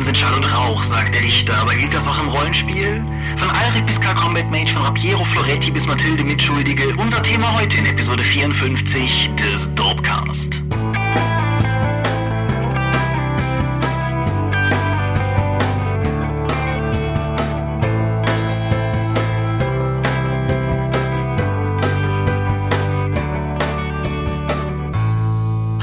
Waffen sind Schall und Rauch, sagt der Dichter, aber gilt das auch im Rollenspiel? Von Alrik bis K Combat Mage, von Rapiero Floretti bis Mathilde Mitschuldige, unser Thema heute in Episode 54 des Dopecast.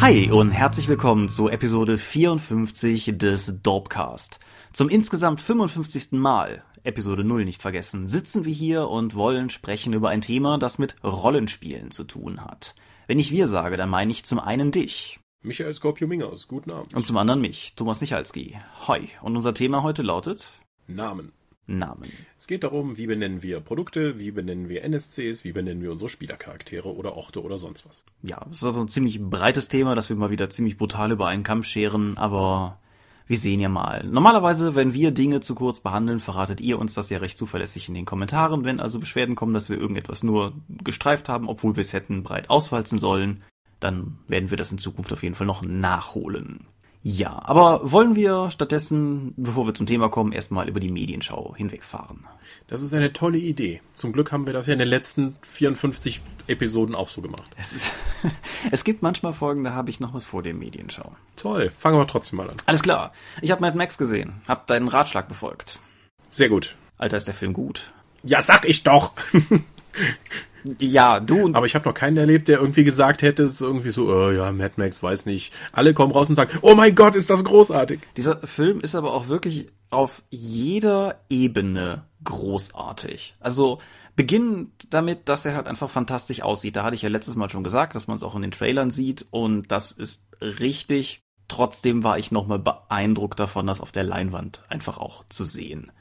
Hi und herzlich willkommen zu Episode 54 des Dopecast. Zum insgesamt 55. Mal, Episode 0 nicht vergessen, sitzen wir hier und wollen sprechen über ein Thema, das mit Rollenspielen zu tun hat. Wenn ich wir sage, dann meine ich zum einen dich. Michael Skorpio-Mingers, guten Abend. Und zum anderen mich, Thomas Michalski. Hoi. Und unser Thema heute lautet? Namen. Namen. Es geht darum, wie benennen wir Produkte, wie benennen wir NSCs, wie benennen wir unsere Spielercharaktere oder Orte oder sonst was. Ja, das ist also ein ziemlich breites Thema, das wir mal wieder ziemlich brutal über einen Kamm scheren, aber wir sehen ja mal. Normalerweise, wenn wir Dinge zu kurz behandeln, verratet ihr uns das ja recht zuverlässig in den Kommentaren. Wenn also Beschwerden kommen, dass wir irgendetwas nur gestreift haben, obwohl wir es hätten breit auswalzen sollen, dann werden wir das in Zukunft auf jeden Fall noch nachholen. Ja, aber wollen wir stattdessen, bevor wir zum Thema kommen, erstmal über die Medienschau hinwegfahren? Das ist eine tolle Idee. Zum Glück haben wir das ja in den letzten 54 Episoden auch so gemacht. Es, ist, es gibt manchmal Folgen, da habe ich noch was vor der Medienschau. Toll, fangen wir trotzdem mal an. Alles klar. Ich habe Mad Max gesehen, habe deinen Ratschlag befolgt. Sehr gut. Alter, ist der Film gut. Ja, sag ich doch. Ja, du. Aber ich habe noch keinen erlebt, der irgendwie gesagt hätte, es ist irgendwie so, oh, ja, Mad Max, weiß nicht. Alle kommen raus und sagen, oh mein Gott, ist das großartig. Dieser Film ist aber auch wirklich auf jeder Ebene großartig. Also beginnend damit, dass er halt einfach fantastisch aussieht. Da hatte ich ja letztes Mal schon gesagt, dass man es auch in den Trailern sieht und das ist richtig. Trotzdem war ich nochmal beeindruckt davon, das auf der Leinwand einfach auch zu sehen.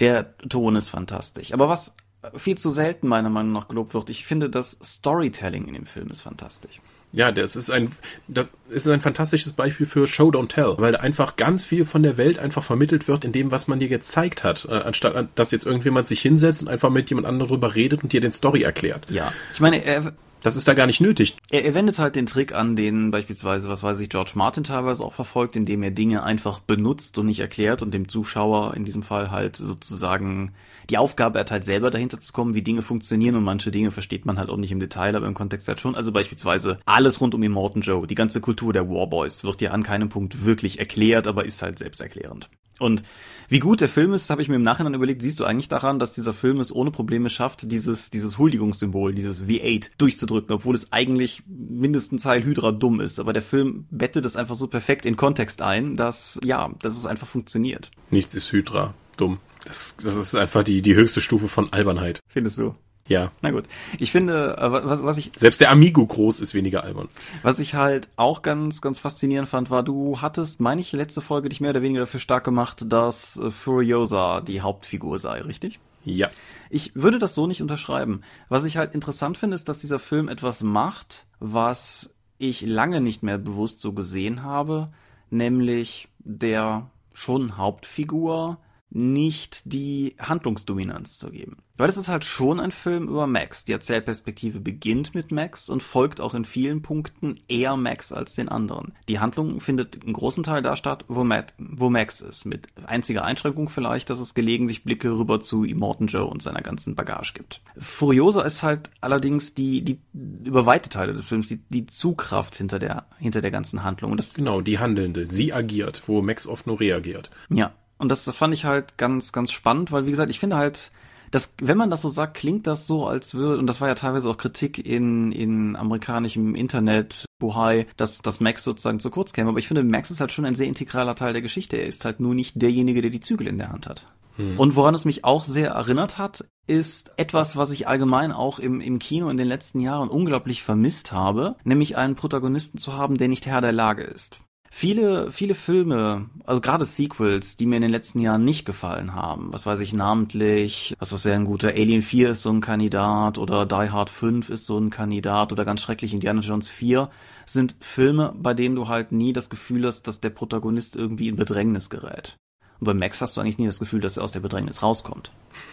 Der Ton ist fantastisch. Aber was viel zu selten meiner Meinung nach gelobt wird. Ich finde, das Storytelling in dem Film ist fantastisch. Ja, das ist ein, das ist ein fantastisches Beispiel für Show Don't Tell, weil einfach ganz viel von der Welt einfach vermittelt wird in dem, was man dir gezeigt hat, äh, anstatt dass jetzt irgendjemand sich hinsetzt und einfach mit jemand anderem drüber redet und dir den Story erklärt. Ja, ich meine, er, das ist da gar nicht nötig. Er, er wendet halt den Trick an, den beispielsweise, was weiß ich, George Martin teilweise auch verfolgt, indem er Dinge einfach benutzt und nicht erklärt und dem Zuschauer in diesem Fall halt sozusagen die Aufgabe erteilt, selber dahinter zu kommen, wie Dinge funktionieren und manche Dinge versteht man halt auch nicht im Detail, aber im Kontext halt schon. Also beispielsweise alles rund um Immortan Joe, die ganze Kultur der Warboys wird ja an keinem Punkt wirklich erklärt, aber ist halt selbsterklärend. Und wie gut der Film ist, habe ich mir im Nachhinein überlegt, siehst du eigentlich daran, dass dieser Film es ohne Probleme schafft, dieses, dieses Huldigungssymbol, dieses V8 durchzudrücken, obwohl es eigentlich mindestens Teil Hydra dumm ist. Aber der Film bettet es einfach so perfekt in Kontext ein, dass, ja, dass es einfach funktioniert. Nichts ist Hydra dumm. Das, das ist einfach die, die höchste Stufe von Albernheit. Findest du? Ja. Na gut. Ich finde, äh, was, was ich. Selbst der Amigo groß ist weniger albern. Was ich halt auch ganz, ganz faszinierend fand, war, du hattest, meine ich, letzte Folge dich mehr oder weniger dafür stark gemacht, dass äh, Furiosa die Hauptfigur sei, richtig? Ja. Ich würde das so nicht unterschreiben. Was ich halt interessant finde, ist, dass dieser Film etwas macht, was ich lange nicht mehr bewusst so gesehen habe, nämlich der schon Hauptfigur nicht die Handlungsdominanz zu geben. Weil es ist halt schon ein Film über Max. Die Erzählperspektive beginnt mit Max und folgt auch in vielen Punkten eher Max als den anderen. Die Handlung findet einen großen Teil da statt, wo, Matt, wo Max ist. Mit einziger Einschränkung vielleicht, dass es gelegentlich Blicke rüber zu Immortan Joe und seiner ganzen Bagage gibt. Furiosa ist halt allerdings die, die über weite Teile des Films, die, die Zugkraft hinter der, hinter der ganzen Handlung. Und das, genau, die Handelnde. Sie agiert, wo Max oft nur reagiert. Ja, und das, das fand ich halt ganz, ganz spannend, weil wie gesagt, ich finde halt, das, wenn man das so sagt, klingt das so, als würde, und das war ja teilweise auch Kritik in, in amerikanischem Internet, Buhai, dass, dass Max sozusagen zu kurz käme. Aber ich finde, Max ist halt schon ein sehr integraler Teil der Geschichte. Er ist halt nur nicht derjenige, der die Zügel in der Hand hat. Hm. Und woran es mich auch sehr erinnert hat, ist etwas, was ich allgemein auch im, im Kino in den letzten Jahren unglaublich vermisst habe, nämlich einen Protagonisten zu haben, der nicht Herr der Lage ist. Viele, viele Filme, also gerade Sequels, die mir in den letzten Jahren nicht gefallen haben, was weiß ich namentlich, was was wäre ein guter, Alien 4 ist so ein Kandidat oder Die Hard 5 ist so ein Kandidat oder ganz schrecklich Indiana Jones 4, sind Filme, bei denen du halt nie das Gefühl hast, dass der Protagonist irgendwie in Bedrängnis gerät. Und bei Max hast du eigentlich nie das Gefühl, dass er aus der Bedrängnis rauskommt.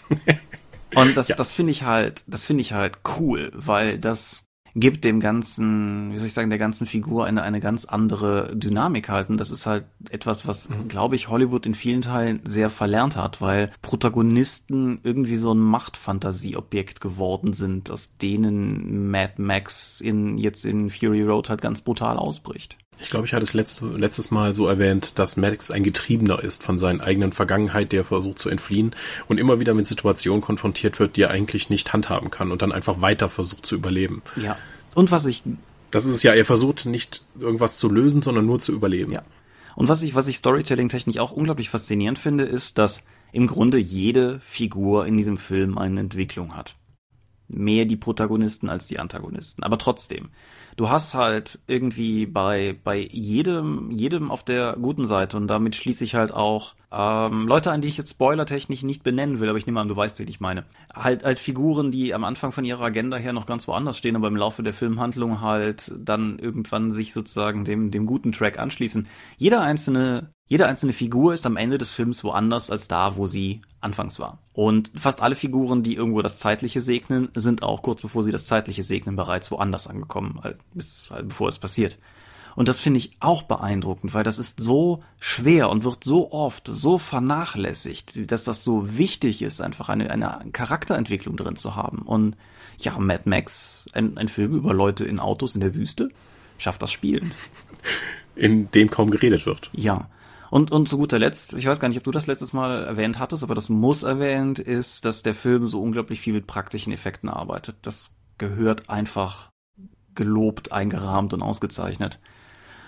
Und das, ja. das finde ich halt, das finde ich halt cool, weil das gibt dem ganzen, wie soll ich sagen, der ganzen Figur eine, eine ganz andere Dynamik halten. Das ist halt etwas, was, mhm. glaube ich, Hollywood in vielen Teilen sehr verlernt hat, weil Protagonisten irgendwie so ein Machtfantasieobjekt geworden sind, aus denen Mad Max in, jetzt in Fury Road halt ganz brutal ausbricht. Ich glaube, ich hatte es letzte, letztes Mal so erwähnt, dass Maddox ein Getriebener ist von seinen eigenen Vergangenheit, der versucht zu entfliehen und immer wieder mit Situationen konfrontiert wird, die er eigentlich nicht handhaben kann und dann einfach weiter versucht zu überleben. Ja. Und was ich. Das ist es ja, er versucht nicht irgendwas zu lösen, sondern nur zu überleben. Ja. Und was ich, was ich Storytelling-technisch auch unglaublich faszinierend finde, ist, dass im Grunde jede Figur in diesem Film eine Entwicklung hat. Mehr die Protagonisten als die Antagonisten. Aber trotzdem du hast halt irgendwie bei, bei jedem, jedem auf der guten Seite und damit schließe ich halt auch ähm, Leute an, die ich jetzt spoilertechnisch nicht benennen will, aber ich nehme an, du weißt, wen ich meine. Halt, halt Figuren, die am Anfang von ihrer Agenda her noch ganz woanders stehen, aber im Laufe der Filmhandlung halt dann irgendwann sich sozusagen dem, dem guten Track anschließen. Jeder einzelne jede einzelne Figur ist am Ende des Films woanders als da, wo sie anfangs war. Und fast alle Figuren, die irgendwo das Zeitliche segnen, sind auch kurz bevor sie das Zeitliche segnen bereits woanders angekommen, halt, bis, halt bevor es passiert. Und das finde ich auch beeindruckend, weil das ist so schwer und wird so oft so vernachlässigt, dass das so wichtig ist, einfach eine, eine Charakterentwicklung drin zu haben. Und ja, Mad Max, ein, ein Film über Leute in Autos in der Wüste, schafft das Spielen. In dem kaum geredet wird. Ja. Und, und zu guter Letzt, ich weiß gar nicht, ob du das letztes Mal erwähnt hattest, aber das muss erwähnt ist, dass der Film so unglaublich viel mit praktischen Effekten arbeitet. Das gehört einfach gelobt, eingerahmt und ausgezeichnet.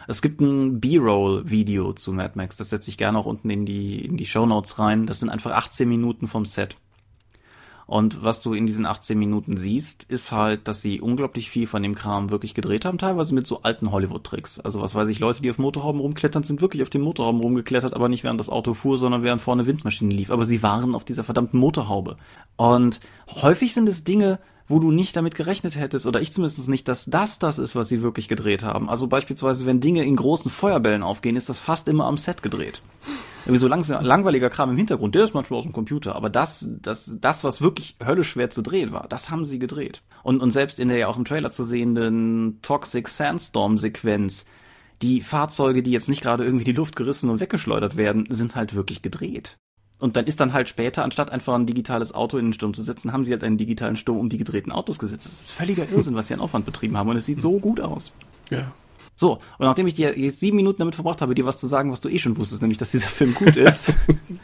Es gibt ein B-Roll-Video zu Mad Max, das setze ich gerne auch unten in die, in die Show Notes rein. Das sind einfach 18 Minuten vom Set. Und was du in diesen 18 Minuten siehst, ist halt, dass sie unglaublich viel von dem Kram wirklich gedreht haben, teilweise mit so alten Hollywood-Tricks. Also was weiß ich, Leute, die auf Motorhauben rumklettern, sind wirklich auf dem Motorhauben rumgeklettert, aber nicht während das Auto fuhr, sondern während vorne Windmaschine lief. Aber sie waren auf dieser verdammten Motorhaube. Und häufig sind es Dinge, wo du nicht damit gerechnet hättest, oder ich zumindest nicht, dass das das ist, was sie wirklich gedreht haben. Also beispielsweise, wenn Dinge in großen Feuerbällen aufgehen, ist das fast immer am Set gedreht irgendwie so langsam, langweiliger Kram im Hintergrund, der ist manchmal aus dem Computer, aber das, das, das, was wirklich höllisch schwer zu drehen war, das haben sie gedreht. Und, und selbst in der ja auch im Trailer zu sehenden Toxic Sandstorm Sequenz, die Fahrzeuge, die jetzt nicht gerade irgendwie die Luft gerissen und weggeschleudert werden, sind halt wirklich gedreht. Und dann ist dann halt später, anstatt einfach ein digitales Auto in den Sturm zu setzen, haben sie halt einen digitalen Sturm um die gedrehten Autos gesetzt. Das ist völliger Irrsinn, was sie an Aufwand betrieben haben. Und es sieht so gut aus. Ja. So, und nachdem ich dir jetzt sieben Minuten damit verbracht habe, dir was zu sagen, was du eh schon wusstest, nämlich, dass dieser Film gut ist,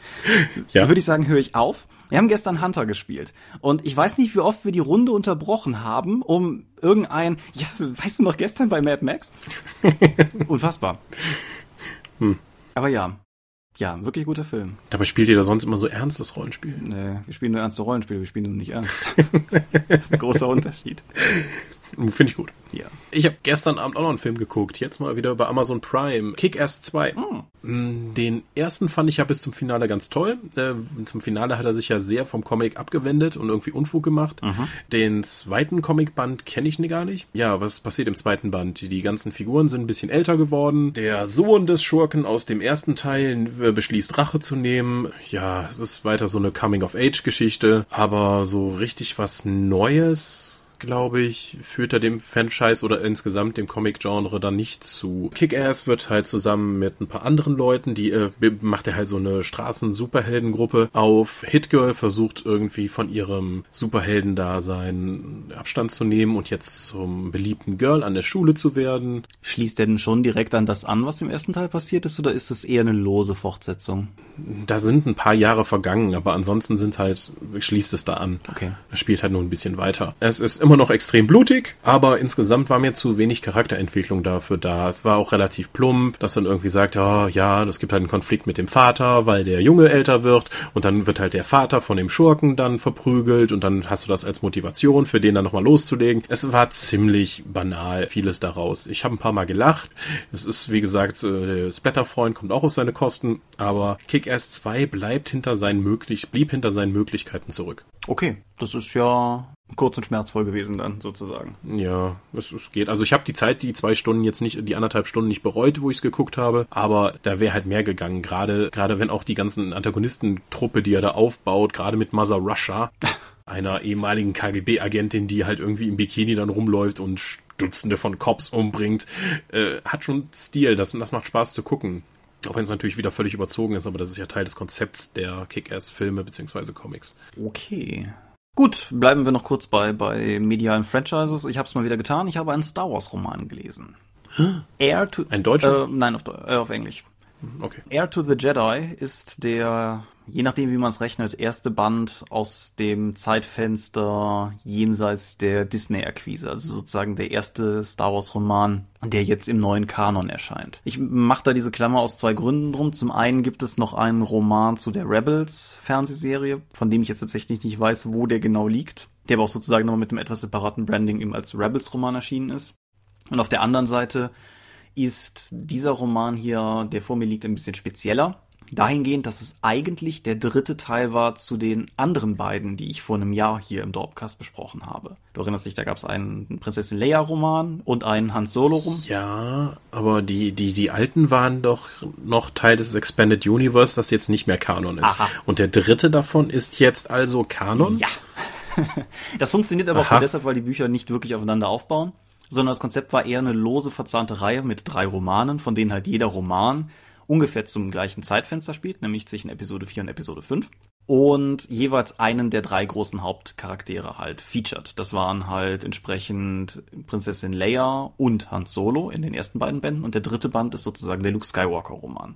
ja. würde ich sagen, höre ich auf. Wir haben gestern Hunter gespielt. Und ich weiß nicht, wie oft wir die Runde unterbrochen haben, um irgendein, ja, weißt du noch gestern bei Mad Max? Unfassbar. Hm. Aber ja, ja, wirklich guter Film. Dabei spielt ihr da sonst immer so ernstes Rollenspiel. Nee, wir spielen nur ernste Rollenspiele, wir spielen nur nicht ernst. das ist ein großer Unterschied. Finde ich gut. Ja. Ich habe gestern Abend auch noch einen Film geguckt, jetzt mal wieder über Amazon Prime. Kick-Ass 2. Mm. Den ersten fand ich ja bis zum Finale ganz toll. Äh, zum Finale hat er sich ja sehr vom Comic abgewendet und irgendwie Unfug gemacht. Mhm. Den zweiten Comicband kenne ich gar nicht. Ja, was passiert im zweiten Band? Die ganzen Figuren sind ein bisschen älter geworden. Der Sohn des Schurken aus dem ersten Teil äh, beschließt Rache zu nehmen. Ja, es ist weiter so eine Coming-of-Age-Geschichte. Aber so richtig was Neues glaube ich, führt er dem Franchise oder insgesamt dem Comic-Genre dann nicht zu. Kick-Ass wird halt zusammen mit ein paar anderen Leuten, die äh, macht er halt so eine Straßen-Superheldengruppe auf. Hitgirl versucht irgendwie von ihrem Superheldendasein Abstand zu nehmen und jetzt zum beliebten Girl an der Schule zu werden. Schließt er denn schon direkt an das an, was im ersten Teil passiert ist, oder ist es eher eine lose Fortsetzung? Da sind ein paar Jahre vergangen, aber ansonsten sind halt, schließt es da an. Okay. Es spielt halt nur ein bisschen weiter. Es ist immer noch extrem blutig, aber insgesamt war mir zu wenig Charakterentwicklung dafür da. Es war auch relativ plump, dass dann irgendwie sagt, oh, ja, das gibt halt einen Konflikt mit dem Vater, weil der Junge älter wird und dann wird halt der Vater von dem Schurken dann verprügelt und dann hast du das als Motivation für den dann nochmal loszulegen. Es war ziemlich banal, vieles daraus. Ich habe ein paar Mal gelacht. Es ist, wie gesagt, äh, der Splatterfreund kommt auch auf seine Kosten, aber Kick-Ass 2 bleibt hinter seinen möglich, blieb hinter seinen Möglichkeiten zurück. Okay, das ist ja kurz und schmerzvoll gewesen dann sozusagen. Ja, es, es geht. Also ich habe die Zeit, die zwei Stunden jetzt nicht, die anderthalb Stunden nicht bereut, wo ich es geguckt habe, aber da wäre halt mehr gegangen. Gerade gerade wenn auch die ganzen Antagonistentruppe, die er da aufbaut, gerade mit Mother Russia. einer ehemaligen KGB-Agentin, die halt irgendwie im Bikini dann rumläuft und Dutzende von Cops umbringt. Äh, hat schon Stil, das, das macht Spaß zu gucken. Auch wenn es natürlich wieder völlig überzogen ist, aber das ist ja Teil des Konzepts der Kick-Ass-Filme bzw. Comics. Okay. Gut, bleiben wir noch kurz bei, bei medialen Franchises. Ich habe es mal wieder getan. Ich habe einen Star Wars-Roman gelesen. Air to... Ein deutscher? Äh, nein, auf, äh, auf Englisch. Okay. Air to the Jedi ist der, je nachdem wie man es rechnet, erste Band aus dem Zeitfenster jenseits der Disney-Akquise. Also sozusagen der erste Star Wars-Roman, der jetzt im neuen Kanon erscheint. Ich mache da diese Klammer aus zwei Gründen drum. Zum einen gibt es noch einen Roman zu der Rebels-Fernsehserie, von dem ich jetzt tatsächlich nicht weiß, wo der genau liegt. Der aber auch sozusagen nochmal mit einem etwas separaten Branding eben als Rebels-Roman erschienen ist. Und auf der anderen Seite ist dieser Roman hier, der vor mir liegt, ein bisschen spezieller. Dahingehend, dass es eigentlich der dritte Teil war zu den anderen beiden, die ich vor einem Jahr hier im Dorpcast besprochen habe. Du erinnerst dich, da gab es einen Prinzessin Leia-Roman und einen Hans Solo-Roman. Ja, aber die, die, die alten waren doch noch Teil des Expanded Universe, das jetzt nicht mehr Kanon ist. Aha. Und der dritte davon ist jetzt also Kanon? Ja. das funktioniert aber Aha. auch deshalb, weil die Bücher nicht wirklich aufeinander aufbauen sondern das Konzept war eher eine lose verzahnte Reihe mit drei Romanen, von denen halt jeder Roman ungefähr zum gleichen Zeitfenster spielt, nämlich zwischen Episode 4 und Episode 5 und jeweils einen der drei großen Hauptcharaktere halt featured. Das waren halt entsprechend Prinzessin Leia und Han Solo in den ersten beiden Bänden und der dritte Band ist sozusagen der Luke Skywalker Roman.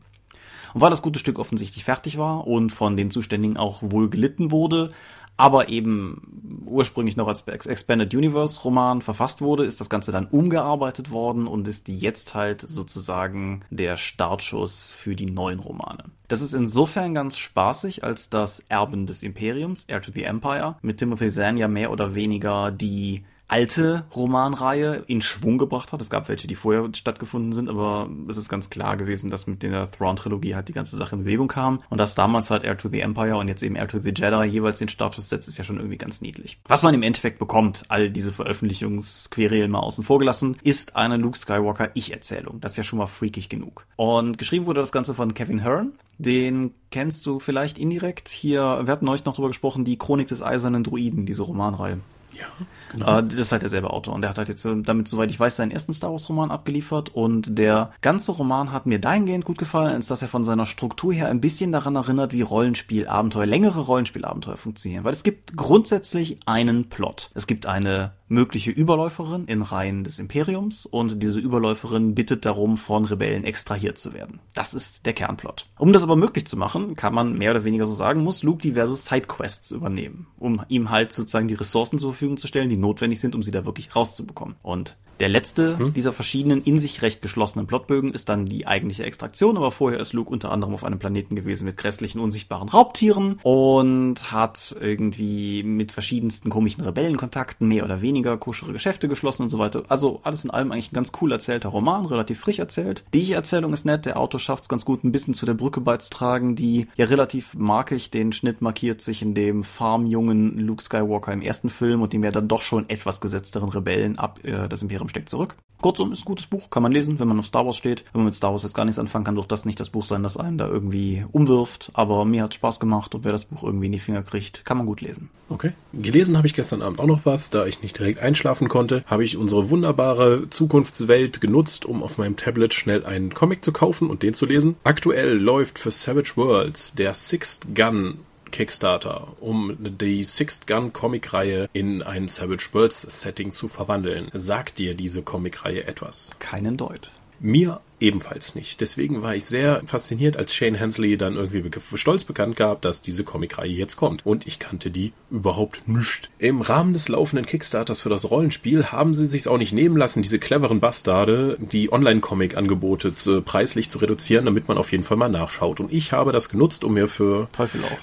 Und weil das gute Stück offensichtlich fertig war und von den Zuständigen auch wohl gelitten wurde, aber eben ursprünglich noch als Expanded Universe Roman verfasst wurde, ist das Ganze dann umgearbeitet worden und ist jetzt halt sozusagen der Startschuss für die neuen Romane. Das ist insofern ganz spaßig, als das Erben des Imperiums, Heir to the Empire, mit Timothy Zahn ja mehr oder weniger die alte Romanreihe in Schwung gebracht hat. Es gab welche, die vorher stattgefunden sind, aber es ist ganz klar gewesen, dass mit der Thrawn-Trilogie halt die ganze Sache in Bewegung kam. Und dass damals halt Air to the Empire und jetzt eben Air to the Jedi jeweils den Status setzt, ist ja schon irgendwie ganz niedlich. Was man im Endeffekt bekommt, all diese Veröffentlichungsquerelen mal außen vor gelassen, ist eine Luke Skywalker Ich-Erzählung. Das ist ja schon mal freakig genug. Und geschrieben wurde das Ganze von Kevin Hearn. Den kennst du vielleicht indirekt. Hier, wir hatten euch noch drüber gesprochen, die Chronik des eisernen Druiden, diese Romanreihe. Ja, genau. Äh, das ist halt derselbe Autor und der hat halt jetzt damit, soweit ich weiß, seinen ersten Star Wars Roman abgeliefert und der ganze Roman hat mir dahingehend gut gefallen, als dass er von seiner Struktur her ein bisschen daran erinnert, wie Rollenspielabenteuer, längere Rollenspielabenteuer funktionieren, weil es gibt grundsätzlich einen Plot. Es gibt eine mögliche Überläuferin in Reihen des Imperiums und diese Überläuferin bittet darum, von Rebellen extrahiert zu werden. Das ist der Kernplot. Um das aber möglich zu machen, kann man mehr oder weniger so sagen, muss Luke diverse Sidequests übernehmen, um ihm halt sozusagen die Ressourcen zur Verfügung zu stellen, die notwendig sind, um sie da wirklich rauszubekommen. Und der letzte hm. dieser verschiedenen in sich recht geschlossenen Plotbögen ist dann die eigentliche Extraktion, aber vorher ist Luke unter anderem auf einem Planeten gewesen mit grässlichen, unsichtbaren Raubtieren und hat irgendwie mit verschiedensten komischen Rebellenkontakten mehr oder weniger koschere Geschäfte geschlossen und so weiter. Also alles in allem eigentlich ein ganz cool erzählter Roman, relativ frisch erzählt. Die Ich-Erzählung ist nett, der Autor schafft es ganz gut, ein bisschen zu der Brücke beizutragen, die ja relativ markig den Schnitt markiert zwischen dem farmjungen Luke Skywalker im ersten Film und dem ja dann doch schon etwas gesetzteren Rebellen ab äh, das Imperium steckt zurück. Kurzum, ist ein gutes Buch, kann man lesen, wenn man auf Star Wars steht. Wenn man mit Star Wars jetzt gar nichts anfangen kann, doch das nicht das Buch sein, das einen da irgendwie umwirft. Aber mir hat Spaß gemacht und wer das Buch irgendwie in die Finger kriegt, kann man gut lesen. Okay. Gelesen habe ich gestern Abend auch noch was, da ich nicht direkt einschlafen konnte, habe ich unsere wunderbare Zukunftswelt genutzt, um auf meinem Tablet schnell einen Comic zu kaufen und den zu lesen. Aktuell läuft für Savage Worlds der Sixth Gun Kickstarter, um die Sixth Gun Comic-Reihe in ein Savage Worlds Setting zu verwandeln. Sagt dir diese Comic-Reihe etwas? Keinen Deut. Mir ebenfalls nicht. Deswegen war ich sehr fasziniert, als Shane Hensley dann irgendwie stolz bekannt gab, dass diese Comicreihe jetzt kommt. Und ich kannte die überhaupt nicht. Im Rahmen des laufenden Kickstarters für das Rollenspiel haben sie sich auch nicht nehmen lassen, diese cleveren Bastarde, die Online-Comic-Angebote preislich zu reduzieren, damit man auf jeden Fall mal nachschaut. Und ich habe das genutzt, um mir für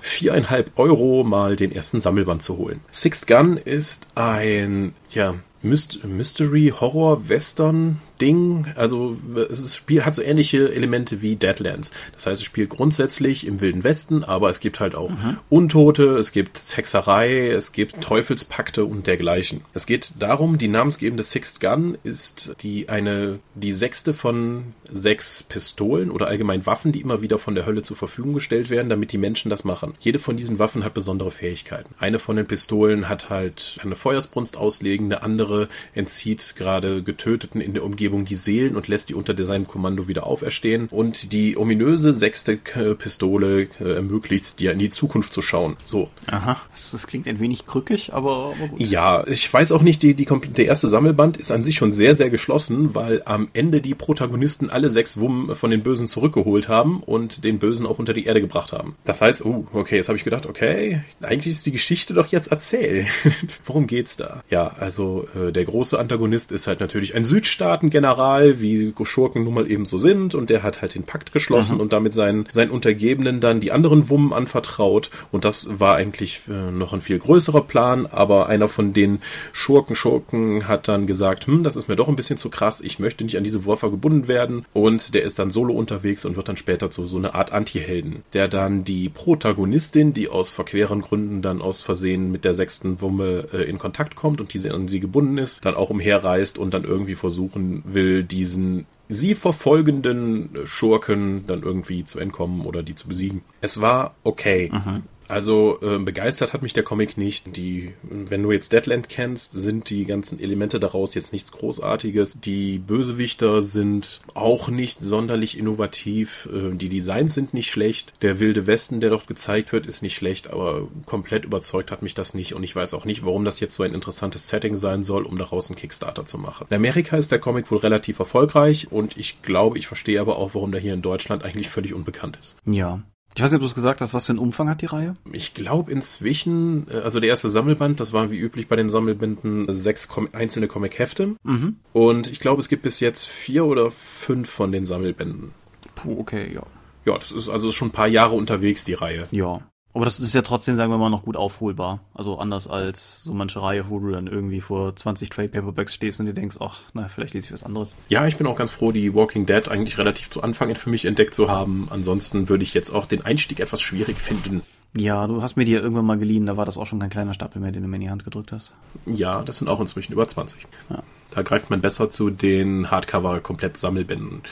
viereinhalb Euro mal den ersten Sammelband zu holen. Sixth Gun ist ein, ja, Mystery, Horror, Western Ding, also es ist, Spiel hat so ähnliche Elemente wie Deadlands. Das heißt, es spielt grundsätzlich im Wilden Westen, aber es gibt halt auch mhm. Untote, es gibt Hexerei, es gibt Teufelspakte und dergleichen. Es geht darum, die namensgebende Sixth Gun ist die eine die sechste von sechs Pistolen oder allgemein Waffen, die immer wieder von der Hölle zur Verfügung gestellt werden, damit die Menschen das machen. Jede von diesen Waffen hat besondere Fähigkeiten. Eine von den Pistolen hat halt eine Feuersbrunst auslegen, eine andere entzieht gerade Getöteten in der Umgebung die Seelen und lässt die unter seinem Kommando wieder auferstehen. Und die ominöse sechste Pistole äh, ermöglicht dir in die Zukunft zu schauen. So. Aha. Das, klingt ein wenig krückig, aber, aber gut. Ja, ich weiß auch nicht, die, die, der erste Sammelband ist an sich schon sehr, sehr geschlossen, weil am Ende die Protagonisten alle sechs Wummen von den Bösen zurückgeholt haben und den Bösen auch unter die Erde gebracht haben. Das heißt, oh, okay, jetzt habe ich gedacht, okay, eigentlich ist die Geschichte doch jetzt erzählt. Worum geht's da? Ja, also äh, der große Antagonist ist halt natürlich ein Südstaaten-General, wie Schurken nun mal eben so sind, und der hat halt den Pakt geschlossen mhm. und damit seinen, seinen Untergebenen dann die anderen Wummen anvertraut. Und das war eigentlich äh, noch ein viel größerer Plan, aber einer von den Schurken-Schurken hat dann gesagt, hm, das ist mir doch ein bisschen zu krass, ich möchte nicht an diese Wurfer gebunden werden. Und der ist dann solo unterwegs und wird dann später zu so eine Art Anti-Helden, der dann die Protagonistin, die aus verqueren Gründen dann aus Versehen mit der sechsten Wumme äh, in Kontakt kommt und diese an sie gebunden ist, dann auch umherreist und dann irgendwie versuchen will, diesen sie verfolgenden Schurken dann irgendwie zu entkommen oder die zu besiegen. Es war okay. Mhm. Also äh, begeistert hat mich der Comic nicht. Die, wenn du jetzt Deadland kennst, sind die ganzen Elemente daraus jetzt nichts Großartiges. Die Bösewichter sind auch nicht sonderlich innovativ. Äh, die Designs sind nicht schlecht. Der wilde Westen, der dort gezeigt wird, ist nicht schlecht, aber komplett überzeugt hat mich das nicht. Und ich weiß auch nicht, warum das jetzt so ein interessantes Setting sein soll, um daraus einen Kickstarter zu machen. In Amerika ist der Comic wohl relativ erfolgreich und ich glaube, ich verstehe aber auch, warum der hier in Deutschland eigentlich völlig unbekannt ist. Ja, ich weiß nicht, ob du es gesagt hast, was für einen Umfang hat die Reihe? Ich glaube inzwischen, äh, also der erste Sammelband, das war wie üblich bei den Sammelbänden sechs Com einzelne Comic-Hefte. Mhm. Und ich glaube, es gibt bis jetzt vier oder fünf von den Sammelbänden. Puh, okay, ja. Ja, das ist also schon ein paar Jahre unterwegs, die Reihe. Ja. Aber das ist ja trotzdem, sagen wir mal, noch gut aufholbar. Also anders als so manche Reihe, wo du dann irgendwie vor 20 Trade Paperbacks stehst und dir denkst, ach, na, vielleicht lese ich was anderes. Ja, ich bin auch ganz froh, die Walking Dead eigentlich relativ zu Anfang für mich entdeckt zu haben. Ansonsten würde ich jetzt auch den Einstieg etwas schwierig finden. Ja, du hast mir die ja irgendwann mal geliehen, da war das auch schon kein kleiner Stapel mehr, den du mir in die Hand gedrückt hast. Ja, das sind auch inzwischen über 20. Ja. Da greift man besser zu den Hardcover-Komplett-Sammelbänden.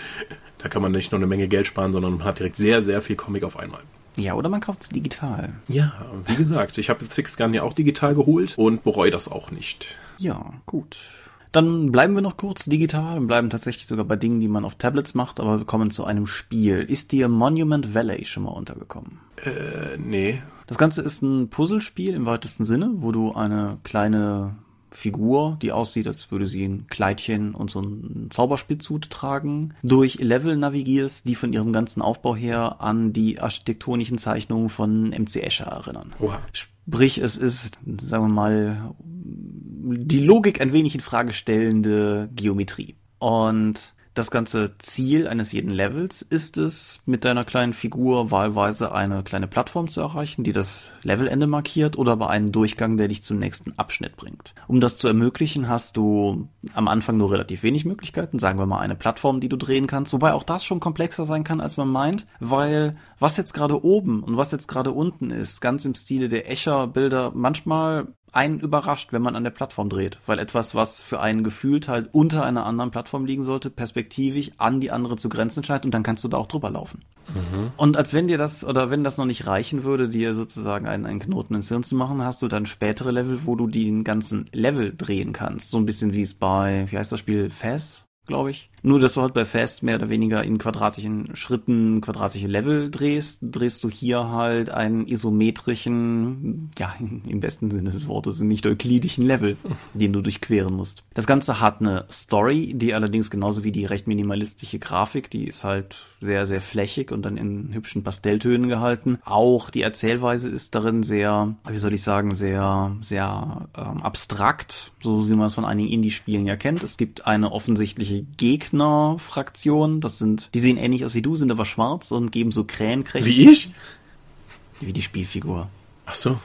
Da kann man nicht nur eine Menge Geld sparen, sondern man hat direkt sehr, sehr viel Comic auf einmal. Ja, oder man kauft es digital. Ja, wie gesagt, ich habe Six Gun ja auch digital geholt und bereue das auch nicht. Ja, gut. Dann bleiben wir noch kurz digital und bleiben tatsächlich sogar bei Dingen, die man auf Tablets macht, aber wir kommen zu einem Spiel. Ist dir Monument Valley schon mal untergekommen? Äh, nee. Das Ganze ist ein Puzzlespiel im weitesten Sinne, wo du eine kleine Figur, die aussieht, als würde sie ein Kleidchen und so einen Zauberspitzhut tragen, durch Level navigierst, die von ihrem ganzen Aufbau her an die architektonischen Zeichnungen von MC Escher erinnern. Oha. Sprich, es ist, sagen wir mal, die Logik ein wenig in Frage stellende Geometrie. Und das ganze Ziel eines jeden Levels ist es, mit deiner kleinen Figur wahlweise eine kleine Plattform zu erreichen, die das Levelende markiert oder aber einen Durchgang, der dich zum nächsten Abschnitt bringt. Um das zu ermöglichen, hast du am Anfang nur relativ wenig Möglichkeiten, sagen wir mal eine Plattform, die du drehen kannst, wobei auch das schon komplexer sein kann, als man meint, weil was jetzt gerade oben und was jetzt gerade unten ist, ganz im Stile der Escher-Bilder, manchmal einen überrascht, wenn man an der Plattform dreht, weil etwas, was für einen gefühlt halt unter einer anderen Plattform liegen sollte, perspektivisch an die andere zu grenzen scheint und dann kannst du da auch drüber laufen. Mhm. Und als wenn dir das, oder wenn das noch nicht reichen würde, dir sozusagen einen, einen Knoten ins Hirn zu machen, hast du dann spätere Level, wo du den ganzen Level drehen kannst. So ein bisschen wie es bei, wie heißt das Spiel, Fast? glaube ich. Nur, dass du halt bei Fast mehr oder weniger in quadratischen Schritten quadratische Level drehst, drehst du hier halt einen isometrischen, ja, im besten Sinne des Wortes, nicht euklidischen Level, den du durchqueren musst. Das Ganze hat eine Story, die allerdings genauso wie die recht minimalistische Grafik, die ist halt sehr, sehr flächig und dann in hübschen Pastelltönen gehalten. Auch die Erzählweise ist darin sehr, wie soll ich sagen, sehr, sehr ähm, abstrakt, so wie man es von einigen Indie-Spielen ja kennt. Es gibt eine offensichtliche Gegnerfraktion. Das sind, die sehen ähnlich aus wie du, sind aber schwarz und geben so Krähenkräfte. Wie ich? Wie die Spielfigur. Ach so.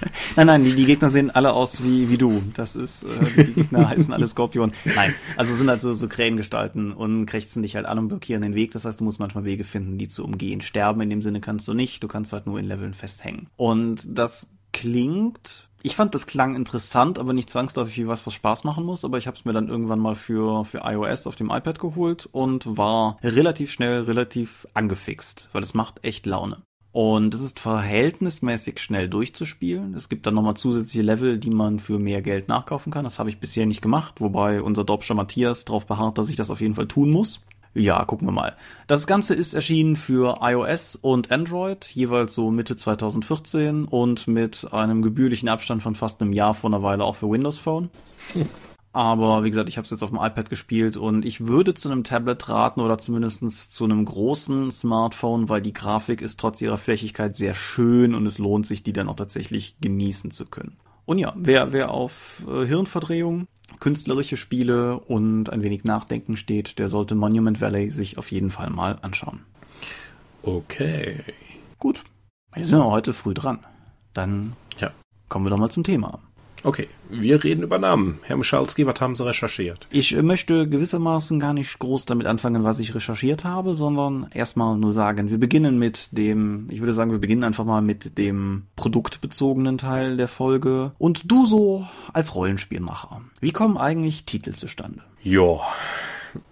nein, nein, die, die Gegner sehen alle aus wie, wie du. Das ist, äh, die, die Gegner heißen alle Skorpion. Nein, also sind halt so, so Krähengestalten und krächzen dich halt an und blockieren den Weg. Das heißt, du musst manchmal Wege finden, die zu umgehen. Sterben in dem Sinne kannst du nicht. Du kannst halt nur in Leveln festhängen. Und das klingt ich fand, das klang interessant, aber nicht zwangsläufig wie was, was Spaß machen muss. Aber ich habe es mir dann irgendwann mal für, für iOS auf dem iPad geholt und war relativ schnell, relativ angefixt, weil es macht echt Laune. Und es ist verhältnismäßig schnell durchzuspielen. Es gibt dann nochmal zusätzliche Level, die man für mehr Geld nachkaufen kann. Das habe ich bisher nicht gemacht, wobei unser Dorpscher Matthias darauf beharrt, dass ich das auf jeden Fall tun muss. Ja, gucken wir mal. Das Ganze ist erschienen für iOS und Android, jeweils so Mitte 2014 und mit einem gebührlichen Abstand von fast einem Jahr vor einer Weile auch für Windows Phone. Aber wie gesagt, ich habe es jetzt auf dem iPad gespielt und ich würde zu einem Tablet raten oder zumindest zu einem großen Smartphone, weil die Grafik ist trotz ihrer Flächigkeit sehr schön und es lohnt sich, die dann auch tatsächlich genießen zu können. Und ja, wer, wer auf äh, Hirnverdrehung, künstlerische Spiele und ein wenig Nachdenken steht, der sollte Monument Valley sich auf jeden Fall mal anschauen. Okay. Gut. Wir sind ja heute früh dran. Dann ja. kommen wir doch mal zum Thema. Okay, wir reden über Namen. Herr Michalski, was haben Sie recherchiert? Ich möchte gewissermaßen gar nicht groß damit anfangen, was ich recherchiert habe, sondern erstmal nur sagen, wir beginnen mit dem, ich würde sagen, wir beginnen einfach mal mit dem produktbezogenen Teil der Folge. Und du so als Rollenspielmacher. Wie kommen eigentlich Titel zustande? Ja,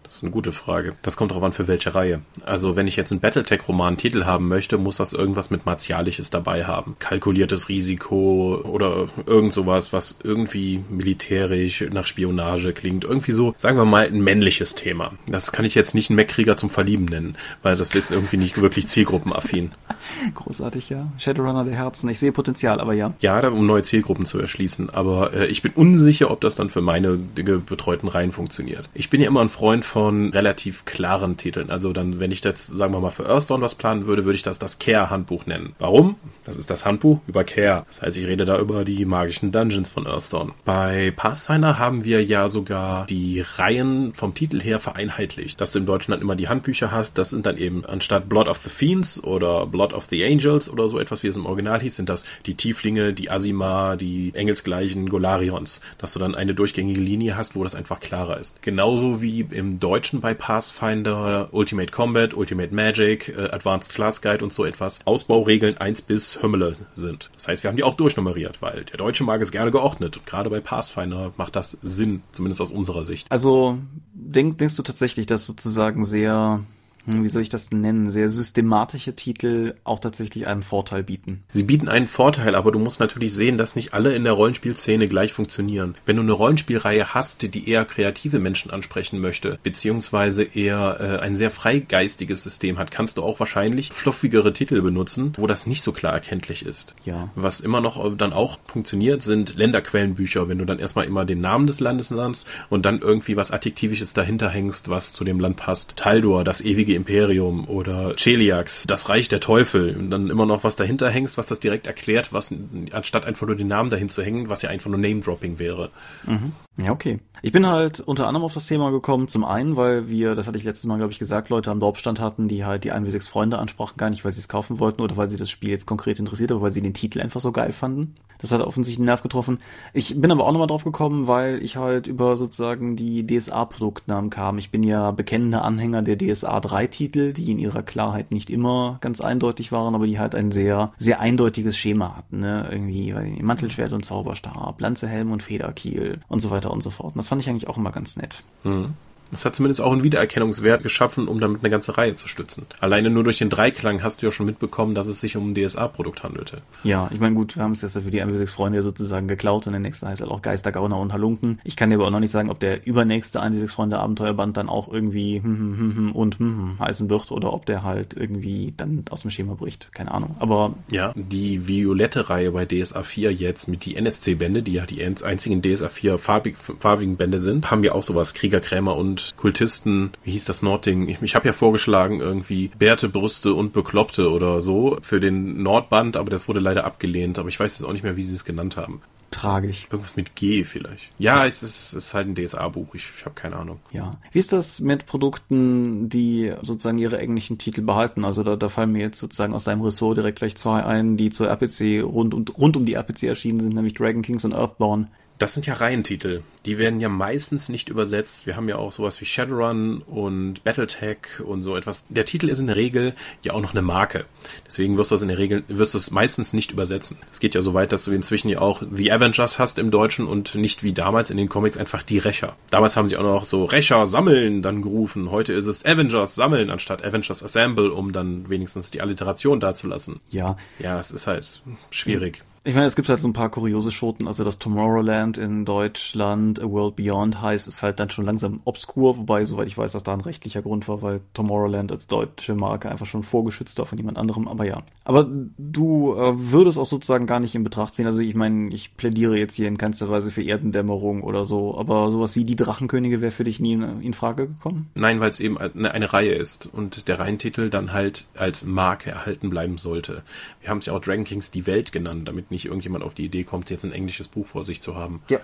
das ist eine gute Frage. Das kommt darauf an, für welche Reihe. Also, wenn ich jetzt einen Battletech-Roman Titel haben möchte, muss das irgendwas mit Martialisches dabei haben. Kalkuliertes Risiko oder irgend sowas, was irgendwie militärisch nach Spionage klingt. Irgendwie so, sagen wir mal, ein männliches Thema. Das kann ich jetzt nicht einen Mechkrieger zum Verlieben nennen, weil das ist irgendwie nicht wirklich zielgruppenaffin. Großartig, ja. Shadowrunner der Herzen. Ich sehe Potenzial, aber ja. Ja, um neue Zielgruppen zu erschließen. Aber äh, ich bin unsicher, ob das dann für meine betreuten Reihen funktioniert. Ich bin ja immer ein Freund von von relativ klaren Titeln. Also dann, wenn ich jetzt, sagen wir mal, für Earthdawn was planen würde, würde ich das das Care-Handbuch nennen. Warum? Das ist das Handbuch über Care. Das heißt, ich rede da über die magischen Dungeons von Earthdawn. Bei Pathfinder haben wir ja sogar die Reihen vom Titel her vereinheitlicht. Dass du im Deutschen dann immer die Handbücher hast, das sind dann eben anstatt Blood of the Fiends oder Blood of the Angels oder so etwas, wie es im Original hieß, sind das die Tieflinge, die Asima, die engelsgleichen Golarions. Dass du dann eine durchgängige Linie hast, wo das einfach klarer ist. Genauso wie im Deutschen bei Pathfinder, Ultimate Combat, Ultimate Magic, äh, Advanced Class Guide und so etwas Ausbauregeln 1 bis Hümmele sind. Das heißt, wir haben die auch durchnummeriert, weil der Deutsche mag es gerne geordnet. Und gerade bei Pathfinder macht das Sinn, zumindest aus unserer Sicht. Also denk, denkst du tatsächlich, dass sozusagen sehr wie soll ich das nennen, sehr systematische Titel auch tatsächlich einen Vorteil bieten. Sie bieten einen Vorteil, aber du musst natürlich sehen, dass nicht alle in der Rollenspielszene gleich funktionieren. Wenn du eine Rollenspielreihe hast, die eher kreative Menschen ansprechen möchte, beziehungsweise eher äh, ein sehr freigeistiges System hat, kannst du auch wahrscheinlich fluffigere Titel benutzen, wo das nicht so klar erkenntlich ist. Ja. Was immer noch äh, dann auch funktioniert, sind Länderquellenbücher, wenn du dann erstmal immer den Namen des Landes nennst und dann irgendwie was Adjektivisches dahinter hängst, was zu dem Land passt. Taldor, das ewige Imperium oder Cheliax, das Reich der Teufel und dann immer noch was dahinter hängst, was das direkt erklärt, was anstatt einfach nur den Namen dahin zu hängen, was ja einfach nur Name-Dropping wäre. Mhm. Ja, okay. Ich bin halt unter anderem auf das Thema gekommen, zum einen, weil wir, das hatte ich letztes Mal, glaube ich, gesagt, Leute am Dorfstand hatten, die halt die 1W6 Freunde ansprachen, gar nicht, weil sie es kaufen wollten oder weil sie das Spiel jetzt konkret interessiert, aber weil sie den Titel einfach so geil fanden. Das hat offensichtlich einen Nerv getroffen. Ich bin aber auch nochmal drauf gekommen, weil ich halt über sozusagen die DSA-Produktnamen kam. Ich bin ja bekennender Anhänger der DSA 3-Titel, die in ihrer Klarheit nicht immer ganz eindeutig waren, aber die halt ein sehr, sehr eindeutiges Schema hatten, ne? Irgendwie Mantelschwert und Zauberstab, Lanzehelm und Federkiel und so weiter und so fort. Und das fand ich eigentlich auch immer ganz nett. Mhm. Es hat zumindest auch einen Wiedererkennungswert geschaffen, um damit eine ganze Reihe zu stützen. Alleine nur durch den Dreiklang hast du ja schon mitbekommen, dass es sich um ein DSA-Produkt handelte. Ja, ich meine, gut, wir haben es jetzt für die MW6-Freunde sozusagen geklaut und der nächste heißt halt auch Geister, Gauner und Halunken. Ich kann dir aber auch noch nicht sagen, ob der übernächste MW6-Freunde-Abenteuerband dann auch irgendwie hm, hm, hm, hm und hm, hm, heißen wird oder ob der halt irgendwie dann aus dem Schema bricht. Keine Ahnung. Aber. Ja, die violette Reihe bei DSA 4 jetzt mit die NSC-Bände, die ja die einzigen DSA 4 farbig, farbigen Bände sind, haben ja auch sowas. Krieger, Krämer und Kultisten, wie hieß das Nordding? Ich, ich habe ja vorgeschlagen, irgendwie Bärte, Brüste und Bekloppte oder so für den Nordband, aber das wurde leider abgelehnt. Aber ich weiß jetzt auch nicht mehr, wie sie es genannt haben. Tragisch. Irgendwas mit G vielleicht. Ja, es ist, es ist halt ein DSA-Buch. Ich, ich habe keine Ahnung. Ja. Wie ist das mit Produkten, die sozusagen ihre englischen Titel behalten? Also da, da fallen mir jetzt sozusagen aus seinem Ressort direkt gleich zwei ein, die zur RPC rund, und, rund um die RPC erschienen sind, nämlich Dragon Kings und Earthborn. Das sind ja Reihentitel. Die werden ja meistens nicht übersetzt. Wir haben ja auch sowas wie Shadowrun und Battletech und so etwas. Der Titel ist in der Regel ja auch noch eine Marke. Deswegen wirst du es in der Regel, wirst du es meistens nicht übersetzen. Es geht ja so weit, dass du inzwischen ja auch The Avengers hast im Deutschen und nicht wie damals in den Comics einfach die Rächer. Damals haben sie auch noch so Rächer sammeln dann gerufen. Heute ist es Avengers sammeln anstatt Avengers Assemble, um dann wenigstens die Alliteration dazulassen. Ja. Ja, es ist halt schwierig. Ich meine, es gibt halt so ein paar kuriose Schoten, also das Tomorrowland in Deutschland, A World Beyond heißt, ist halt dann schon langsam obskur, wobei, soweit ich weiß, dass da ein rechtlicher Grund war, weil Tomorrowland als deutsche Marke einfach schon vorgeschützt war von jemand anderem, aber ja. Aber du äh, würdest auch sozusagen gar nicht in Betracht ziehen, also ich meine, ich plädiere jetzt hier in keinster Weise für Erdendämmerung oder so, aber sowas wie die Drachenkönige wäre für dich nie in, in Frage gekommen? Nein, weil es eben eine, eine Reihe ist und der Reihentitel dann halt als Marke erhalten bleiben sollte. Wir haben es ja auch Dragon Kings die Welt genannt, damit nicht irgendjemand auf die Idee kommt, jetzt ein englisches Buch vor sich zu haben. Ja.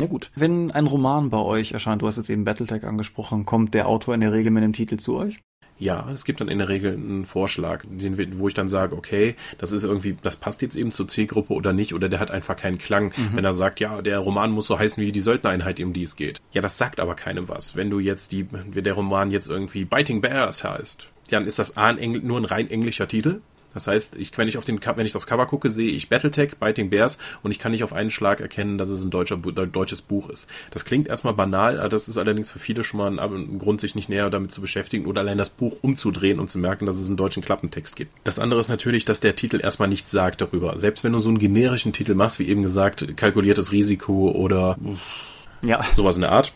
Ja gut. Wenn ein Roman bei euch erscheint, du hast jetzt eben Battletech angesprochen, kommt der Autor in der Regel mit dem Titel zu euch? Ja, es gibt dann in der Regel einen Vorschlag, den, wo ich dann sage, okay, das ist irgendwie, das passt jetzt eben zur Zielgruppe oder nicht, oder der hat einfach keinen Klang. Mhm. Wenn er sagt, ja, der Roman muss so heißen wie die Söldnereinheit, um die es geht. Ja, das sagt aber keinem was. Wenn du jetzt die, wenn der Roman jetzt irgendwie Biting Bears heißt, dann ist das A ein Engl nur ein rein englischer Titel. Das heißt, ich, wenn ich auf den, wenn ich aufs Cover gucke, sehe ich Battletech, Biting Bears und ich kann nicht auf einen Schlag erkennen, dass es ein deutscher, deutsches Buch ist. Das klingt erstmal banal, das ist allerdings für viele schon mal ein, Grund, sich nicht näher damit zu beschäftigen oder allein das Buch umzudrehen und zu merken, dass es einen deutschen Klappentext gibt. Das andere ist natürlich, dass der Titel erstmal nichts sagt darüber. Selbst wenn du so einen generischen Titel machst, wie eben gesagt, kalkuliertes Risiko oder ja. sowas in der Art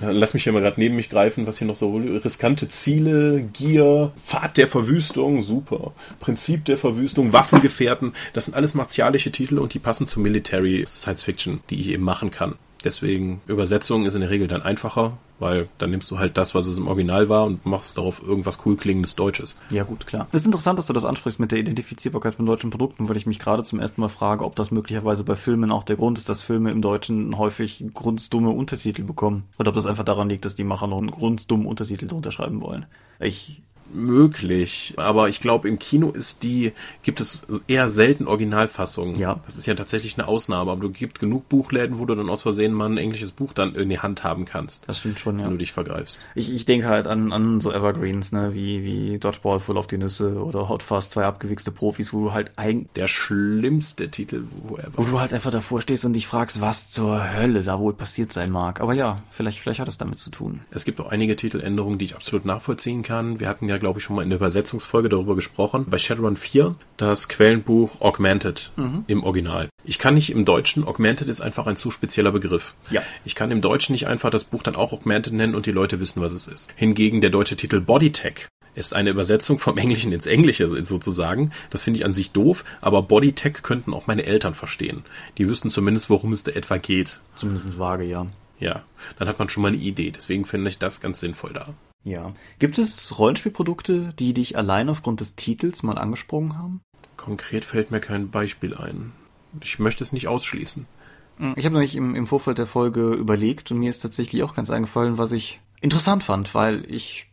Lass mich hier mal gerade neben mich greifen, was hier noch so riskante Ziele, Gier, Pfad der Verwüstung, super. Prinzip der Verwüstung, Waffengefährten, das sind alles martialische Titel und die passen zu Military Science Fiction, die ich eben machen kann. Deswegen Übersetzung ist in der Regel dann einfacher, weil dann nimmst du halt das, was es im Original war und machst darauf irgendwas cool klingendes Deutsches. Ja, gut, klar. Es ist interessant, dass du das ansprichst mit der Identifizierbarkeit von deutschen Produkten, weil ich mich gerade zum ersten Mal frage, ob das möglicherweise bei Filmen auch der Grund ist, dass Filme im Deutschen häufig grunddumme Untertitel bekommen. Oder ob das einfach daran liegt, dass die Macher noch einen grunddummen Untertitel drunter schreiben wollen. Ich möglich, aber ich glaube im Kino ist die gibt es eher selten Originalfassungen. Ja. Das ist ja tatsächlich eine Ausnahme, aber du gibt genug Buchläden, wo du dann aus Versehen mal ein englisches Buch dann in die Hand haben kannst. Das stimmt schon, ja. Wenn du dich vergreifst. Ich, ich denke halt an, an so Evergreens, ne, wie wie Dodgeball voll auf die Nüsse oder Hot Fast zwei abgewichste Profis, wo du halt eigentlich der schlimmste Titel wo ever. Wo du halt einfach davor stehst und dich fragst, was zur Hölle da wohl passiert sein mag. Aber ja, vielleicht vielleicht hat es damit zu tun. Es gibt auch einige Titeländerungen, die ich absolut nachvollziehen kann. Wir hatten ja glaube ich, schon mal in der Übersetzungsfolge darüber gesprochen. Bei Shadowrun 4 das Quellenbuch Augmented mhm. im Original. Ich kann nicht im Deutschen, Augmented ist einfach ein zu spezieller Begriff. Ja. Ich kann im Deutschen nicht einfach das Buch dann auch Augmented nennen und die Leute wissen, was es ist. Hingegen der deutsche Titel Bodytech ist eine Übersetzung vom Englischen ins Englische sozusagen. Das finde ich an sich doof, aber Bodytech könnten auch meine Eltern verstehen. Die wüssten zumindest, worum es da etwa geht. Zumindest vage, ja. Ja, dann hat man schon mal eine Idee. Deswegen finde ich das ganz sinnvoll da. Ja. Gibt es Rollenspielprodukte, die dich allein aufgrund des Titels mal angesprochen haben? Konkret fällt mir kein Beispiel ein. Ich möchte es nicht ausschließen. Ich habe nämlich im, im Vorfeld der Folge überlegt und mir ist tatsächlich auch ganz eingefallen, was ich interessant fand, weil ich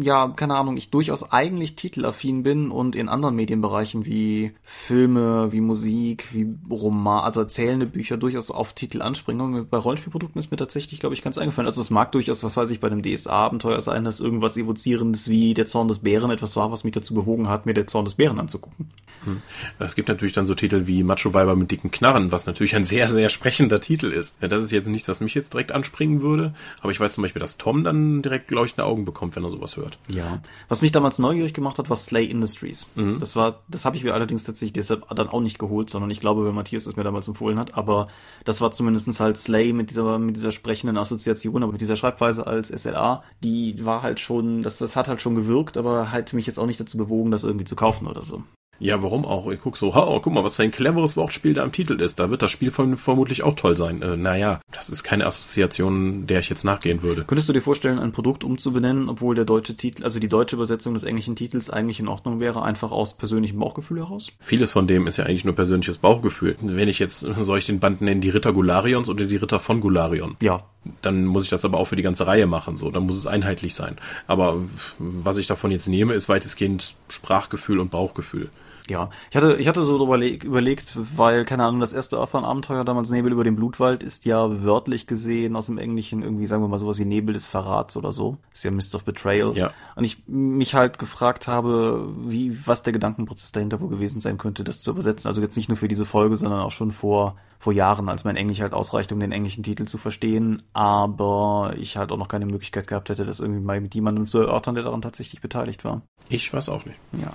ja, keine Ahnung, ich durchaus eigentlich titelaffin bin und in anderen Medienbereichen wie Filme, wie Musik, wie Roman, also erzählende Bücher durchaus auf Titel anspringe. Und bei Rollenspielprodukten ist mir tatsächlich, glaube ich, ganz eingefallen. Also es mag durchaus, was weiß ich, bei einem DSA-Abenteuer sein, dass irgendwas Evozierendes wie der Zorn des Bären etwas war, was mich dazu bewogen hat, mir der Zorn des Bären anzugucken. Hm. Es gibt natürlich dann so Titel wie Macho-Weiber mit dicken Knarren, was natürlich ein sehr, sehr sprechender Titel ist. Ja, das ist jetzt nichts, was mich jetzt direkt anspringen würde, aber ich weiß zum Beispiel, dass Tom dann direkt leuchtende Augen bekommt, wenn er sowas hört. Ja. Was mich damals neugierig gemacht hat, war Slay Industries. Mhm. Das war, das habe ich mir allerdings tatsächlich deshalb dann auch nicht geholt, sondern ich glaube, weil Matthias es mir damals empfohlen hat, aber das war zumindestens halt Slay mit dieser, mit dieser sprechenden Assoziation, aber mit dieser Schreibweise als SLA, die war halt schon, das, das hat halt schon gewirkt, aber halt mich jetzt auch nicht dazu bewogen, das irgendwie zu kaufen oder so. Ja, warum auch? Ich guck so, oh, guck mal, was für ein cleveres Wortspiel da im Titel ist. Da wird das Spiel von, vermutlich auch toll sein. Äh, naja, das ist keine Assoziation, der ich jetzt nachgehen würde. Könntest du dir vorstellen, ein Produkt umzubenennen, obwohl der deutsche Titel, also die deutsche Übersetzung des englischen Titels eigentlich in Ordnung wäre, einfach aus persönlichem Bauchgefühl heraus? Vieles von dem ist ja eigentlich nur persönliches Bauchgefühl. Wenn ich jetzt, soll ich den Band nennen, die Ritter Gularions oder die Ritter von Gularion? Ja. Dann muss ich das aber auch für die ganze Reihe machen, so. Dann muss es einheitlich sein. Aber was ich davon jetzt nehme, ist weitestgehend Sprachgefühl und Bauchgefühl. Ja, ich hatte, ich hatte so überleg, überlegt, weil, keine Ahnung, das erste Earthbound-Abenteuer, damals Nebel über den Blutwald, ist ja wörtlich gesehen aus dem Englischen irgendwie, sagen wir mal, sowas wie Nebel des Verrats oder so. Ist ja Mist of Betrayal. Ja. Und ich mich halt gefragt habe, wie, was der Gedankenprozess dahinter wohl gewesen sein könnte, das zu übersetzen. Also jetzt nicht nur für diese Folge, sondern auch schon vor, vor Jahren, als mein Englisch halt ausreichte, um den englischen Titel zu verstehen. Aber ich halt auch noch keine Möglichkeit gehabt hätte, das irgendwie mal mit jemandem zu erörtern, der daran tatsächlich beteiligt war. Ich weiß auch nicht. Ja.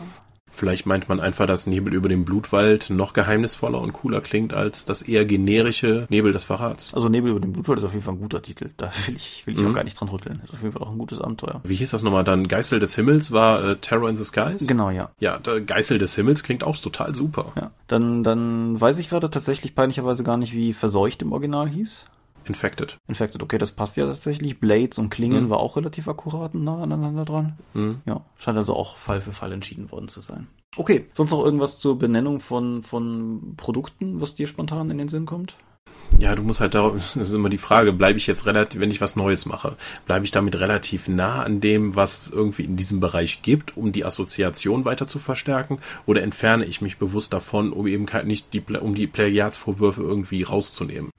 Vielleicht meint man einfach, dass Nebel über dem Blutwald noch geheimnisvoller und cooler klingt als das eher generische Nebel des Verrats. Also Nebel über dem Blutwald ist auf jeden Fall ein guter Titel. Da will ich, will ich Mhm. auch gar nicht dran rütteln. Ist auf jeden Fall auch ein gutes Abenteuer. Wie hieß das nochmal dann? Geißel des Himmels war äh, Terror in the Skies? Genau, ja. Ja, Geißel des Himmels klingt auch total super. Ja. Dann, dann weiß ich gerade tatsächlich peinlicherweise gar nicht, wie verseucht im Original hieß. Infected. Infected, okay, das passt ja tatsächlich. Blades und Klingen Mhm. war auch relativ akkurat und nah aneinander dran. Mhm. Ja, scheint also auch Fall für Fall entschieden worden zu sein. Okay, sonst noch irgendwas zur Benennung von, von Produkten, was dir spontan in den Sinn kommt? Ja, du musst halt darauf, das ist immer die Frage, bleibe ich jetzt relativ, wenn ich was Neues mache, bleibe ich damit relativ nah an dem, was es irgendwie in diesem Bereich gibt, um die Assoziation weiter zu verstärken, oder entferne ich mich bewusst davon, um eben nicht die, um die Plagiatsvorwürfe irgendwie rauszunehmen?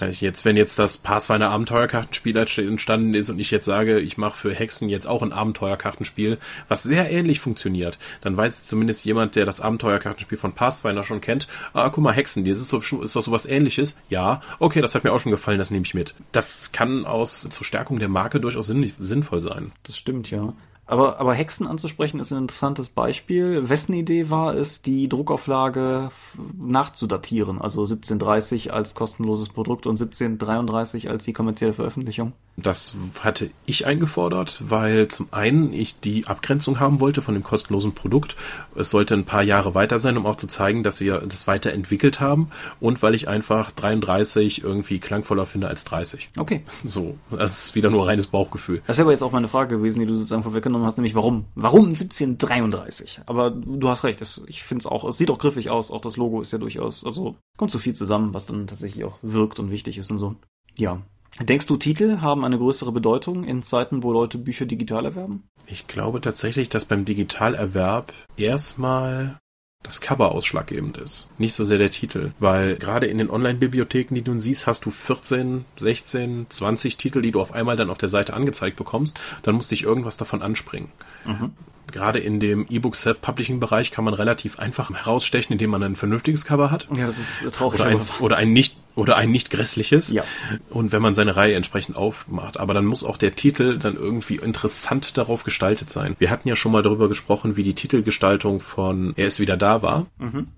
Also jetzt, wenn jetzt das Pathfinder Abenteuerkartenspiel entstanden ist und ich jetzt sage, ich mache für Hexen jetzt auch ein Abenteuerkartenspiel, was sehr ähnlich funktioniert, dann weiß zumindest jemand, der das Abenteuerkartenspiel von Pathfinder schon kennt, ah, guck mal, Hexen, das ist, so, ist doch sowas ähnliches. Ja, okay, das hat mir auch schon gefallen, das nehme ich mit. Das kann aus zur Stärkung der Marke durchaus sinn, sinnvoll sein. Das stimmt, ja. Aber, aber Hexen anzusprechen ist ein interessantes Beispiel. Wessen Idee war es, die Druckauflage nachzudatieren? Also 1730 als kostenloses Produkt und 1733 als die kommerzielle Veröffentlichung? Das hatte ich eingefordert, weil zum einen ich die Abgrenzung haben wollte von dem kostenlosen Produkt. Es sollte ein paar Jahre weiter sein, um auch zu zeigen, dass wir das weiterentwickelt haben und weil ich einfach 33 irgendwie klangvoller finde als 30. Okay. So, das ist wieder nur reines Bauchgefühl. Das wäre aber jetzt auch meine Frage gewesen, die du sozusagen vorweggenommen hast, nämlich warum? Warum 1733? Aber du hast recht, es, ich finde es auch, es sieht auch griffig aus, auch das Logo ist ja durchaus, also kommt so viel zusammen, was dann tatsächlich auch wirkt und wichtig ist und so. Ja. Denkst du, Titel haben eine größere Bedeutung in Zeiten, wo Leute Bücher digital erwerben? Ich glaube tatsächlich, dass beim Digitalerwerb erstmal das Cover ausschlaggebend ist. Nicht so sehr der Titel. Weil gerade in den Online-Bibliotheken, die du siehst, hast du 14, 16, 20 Titel, die du auf einmal dann auf der Seite angezeigt bekommst. Dann muss dich irgendwas davon anspringen. Gerade in dem E-Book Self-Publishing-Bereich kann man relativ einfach herausstechen, indem man ein vernünftiges Cover hat. Ja, das ist traurig. Oder ein, oder ein nicht oder ein nicht grässliches. Ja. Und wenn man seine Reihe entsprechend aufmacht, aber dann muss auch der Titel dann irgendwie interessant darauf gestaltet sein. Wir hatten ja schon mal darüber gesprochen, wie die Titelgestaltung von Er ist wieder da war.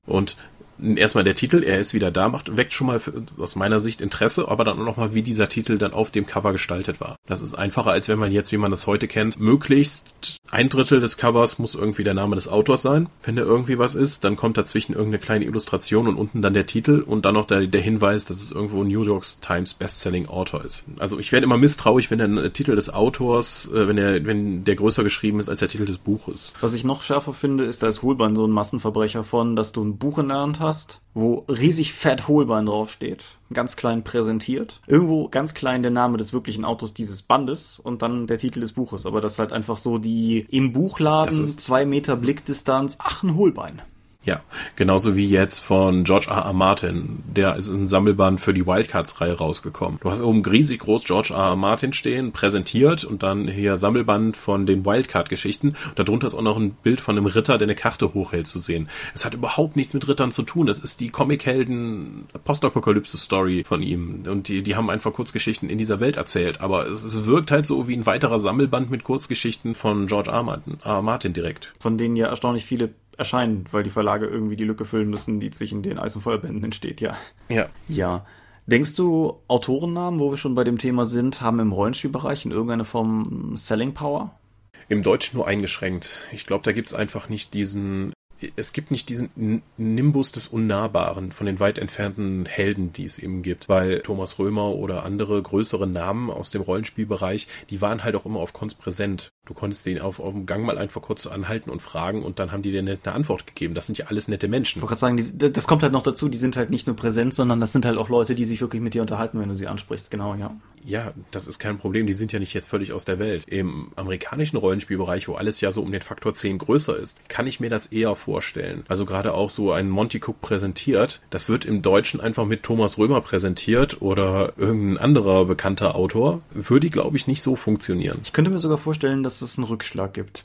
Und erstmal der Titel, er ist wieder da, macht, weckt schon mal für, aus meiner Sicht Interesse, aber dann auch nochmal, wie dieser Titel dann auf dem Cover gestaltet war. Das ist einfacher, als wenn man jetzt, wie man das heute kennt, möglichst ein Drittel des Covers muss irgendwie der Name des Autors sein. Wenn da irgendwie was ist, dann kommt dazwischen irgendeine kleine Illustration und unten dann der Titel und dann noch der, der Hinweis, dass es irgendwo New York Times Bestselling Autor ist. Also ich werde immer misstrauisch, wenn der Titel des Autors, äh, wenn der, wenn der größer geschrieben ist als der Titel des Buches. Was ich noch schärfer finde, ist, da ist Holbein so ein Massenverbrecher von, dass du ein Buch in der Hand hast, wo riesig fett Holbein draufsteht, ganz klein präsentiert. Irgendwo ganz klein der Name des wirklichen Autors dieses Bandes und dann der Titel des Buches. Aber das ist halt einfach so die im Buchladen zwei Meter Blickdistanz, ach, ein Holbein. Ja, genauso wie jetzt von George R. R. Martin. Der ist ein Sammelband für die Wildcards-Reihe rausgekommen. Du hast oben riesig groß George R. R. Martin stehen, präsentiert und dann hier Sammelband von den Wildcard-Geschichten. Darunter ist auch noch ein Bild von einem Ritter, der eine Karte hochhält zu sehen. Es hat überhaupt nichts mit Rittern zu tun. Das ist die Comichelden Postapokalypse-Story von ihm. Und die, die haben einfach Kurzgeschichten in dieser Welt erzählt. Aber es, es wirkt halt so wie ein weiterer Sammelband mit Kurzgeschichten von George R. R. Martin direkt. Von denen ja erstaunlich viele erscheinen, weil die Verlage irgendwie die Lücke füllen müssen, die zwischen den Eis- und Feuerbänden entsteht, ja. Ja. Ja. Denkst du, Autorennamen, wo wir schon bei dem Thema sind, haben im Rollenspielbereich in irgendeiner Form Selling Power? Im Deutschen nur eingeschränkt. Ich glaube, da gibt's einfach nicht diesen. es gibt nicht diesen Nimbus des Unnahbaren von den weit entfernten Helden, die es eben gibt, weil Thomas Römer oder andere größere Namen aus dem Rollenspielbereich, die waren halt auch immer auf Cons präsent. Du konntest den auf, auf dem Gang mal einfach kurz anhalten und fragen und dann haben die dir eine, eine Antwort gegeben. Das sind ja alles nette Menschen. Ich wollte gerade sagen, die, das kommt halt noch dazu, die sind halt nicht nur präsent, sondern das sind halt auch Leute, die sich wirklich mit dir unterhalten, wenn du sie ansprichst. Genau, ja. Ja, das ist kein Problem. Die sind ja nicht jetzt völlig aus der Welt. Im amerikanischen Rollenspielbereich, wo alles ja so um den Faktor 10 größer ist, kann ich mir das eher vorstellen. Also gerade auch so ein Monty Cook präsentiert, das wird im Deutschen einfach mit Thomas Römer präsentiert oder irgendein anderer bekannter Autor, würde, glaube ich, nicht so funktionieren. Ich könnte mir sogar vorstellen, dass es einen Rückschlag gibt.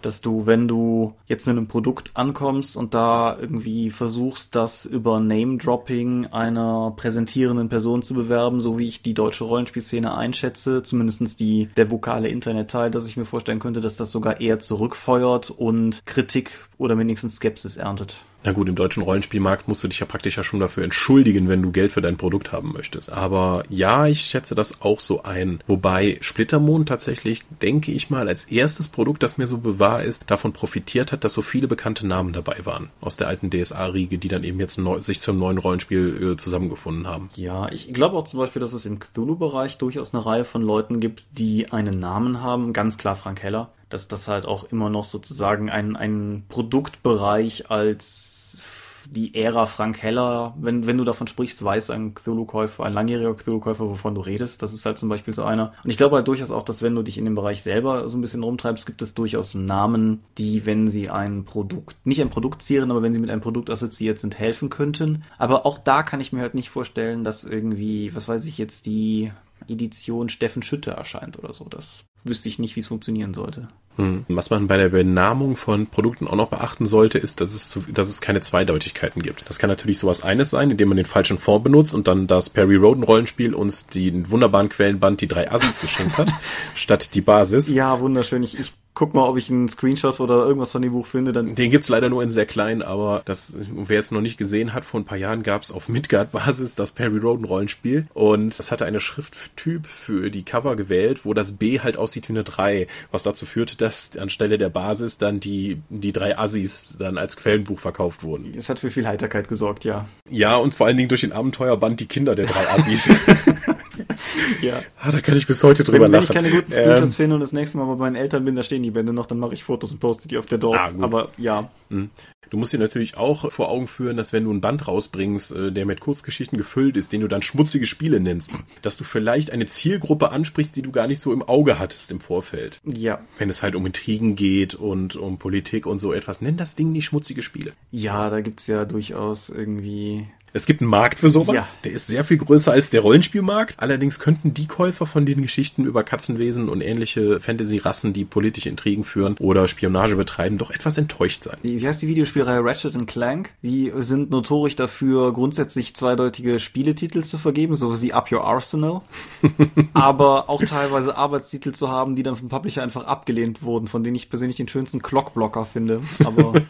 Dass du, wenn du jetzt mit einem Produkt ankommst und da irgendwie versuchst, das über Name-Dropping einer präsentierenden Person zu bewerben, so wie ich die deutsche Rollenspielszene einschätze, zumindestens die, der vokale Internetteil, dass ich mir vorstellen könnte, dass das sogar eher zurückfeuert und Kritik oder wenigstens Skepsis erntet. Na gut, im deutschen Rollenspielmarkt musst du dich ja praktisch ja schon dafür entschuldigen, wenn du Geld für dein Produkt haben möchtest. Aber ja, ich schätze das auch so ein. Wobei Splittermond tatsächlich, denke ich mal, als erstes Produkt, das mir so bewahr ist, davon profitiert hat, dass so viele bekannte Namen dabei waren. Aus der alten DSA-Riege, die dann eben jetzt neu, sich zum neuen Rollenspiel äh, zusammengefunden haben. Ja, ich glaube auch zum Beispiel, dass es im Cthulhu-Bereich durchaus eine Reihe von Leuten gibt, die einen Namen haben. Ganz klar Frank Heller dass das halt auch immer noch sozusagen ein, ein Produktbereich als die Ära Frank Heller, wenn, wenn du davon sprichst, weiß ein Cthulhu-Käufer, ein langjähriger Cthulhu-Käufer, wovon du redest. Das ist halt zum Beispiel so einer. Und ich glaube halt durchaus auch, dass wenn du dich in dem Bereich selber so ein bisschen rumtreibst, gibt es durchaus Namen, die, wenn sie ein Produkt, nicht ein Produkt zieren, aber wenn sie mit einem Produkt assoziiert sind, helfen könnten. Aber auch da kann ich mir halt nicht vorstellen, dass irgendwie, was weiß ich jetzt, die Edition Steffen Schütte erscheint oder so. Das wüsste ich nicht, wie es funktionieren sollte. Hm. Was man bei der Benamung von Produkten auch noch beachten sollte, ist, dass es, zu, dass es keine Zweideutigkeiten gibt. Das kann natürlich sowas eines sein, indem man den falschen Fond benutzt und dann das Perry Roden Rollenspiel uns den wunderbaren Quellenband die drei Assis geschenkt hat, statt die Basis. Ja, wunderschön. Ich, ich guck mal, ob ich einen Screenshot oder irgendwas von dem Buch finde. Dann Den gibt's leider nur in sehr klein, aber das, wer es noch nicht gesehen hat, vor ein paar Jahren gab's auf Midgard-Basis das Perry Roden Rollenspiel und das hatte eine Schrifttyp für die Cover gewählt, wo das B halt aussieht wie eine 3, was dazu führte, dass anstelle der Basis dann die, die drei Assis dann als Quellenbuch verkauft wurden. Es hat für viel Heiterkeit gesorgt, ja. Ja, und vor allen Dingen durch den Abenteuerband die Kinder der drei Assis. ja. Ah, da kann ich bis heute drüber wenn, wenn lachen. ich keine guten Screenshots ähm, finde und das nächste Mal bei meinen Eltern bin, da stehen die Bände noch, dann mache ich Fotos und poste die auf der Dorf. Ah, Aber ja. Hm. Du musst dir natürlich auch vor Augen führen, dass wenn du ein Band rausbringst, äh, der mit Kurzgeschichten gefüllt ist, den du dann schmutzige Spiele nennst, dass du vielleicht eine Zielgruppe ansprichst, die du gar nicht so im Auge hattest im Vorfeld. Ja. Wenn es halt um Intrigen geht und um Politik und so etwas, nenn das Ding nicht schmutzige Spiele. Ja, da gibt's ja durchaus irgendwie es gibt einen Markt für sowas, ja. der ist sehr viel größer als der Rollenspielmarkt. Allerdings könnten die Käufer von den Geschichten über Katzenwesen und ähnliche Fantasy-Rassen, die politische Intrigen führen oder Spionage betreiben, doch etwas enttäuscht sein. Wie heißt die Videospielreihe Ratchet Clank? Die sind notorisch dafür, grundsätzlich zweideutige Spieletitel zu vergeben, so wie Up Your Arsenal. aber auch teilweise Arbeitstitel zu haben, die dann vom Publisher einfach abgelehnt wurden, von denen ich persönlich den schönsten Clockblocker finde. Aber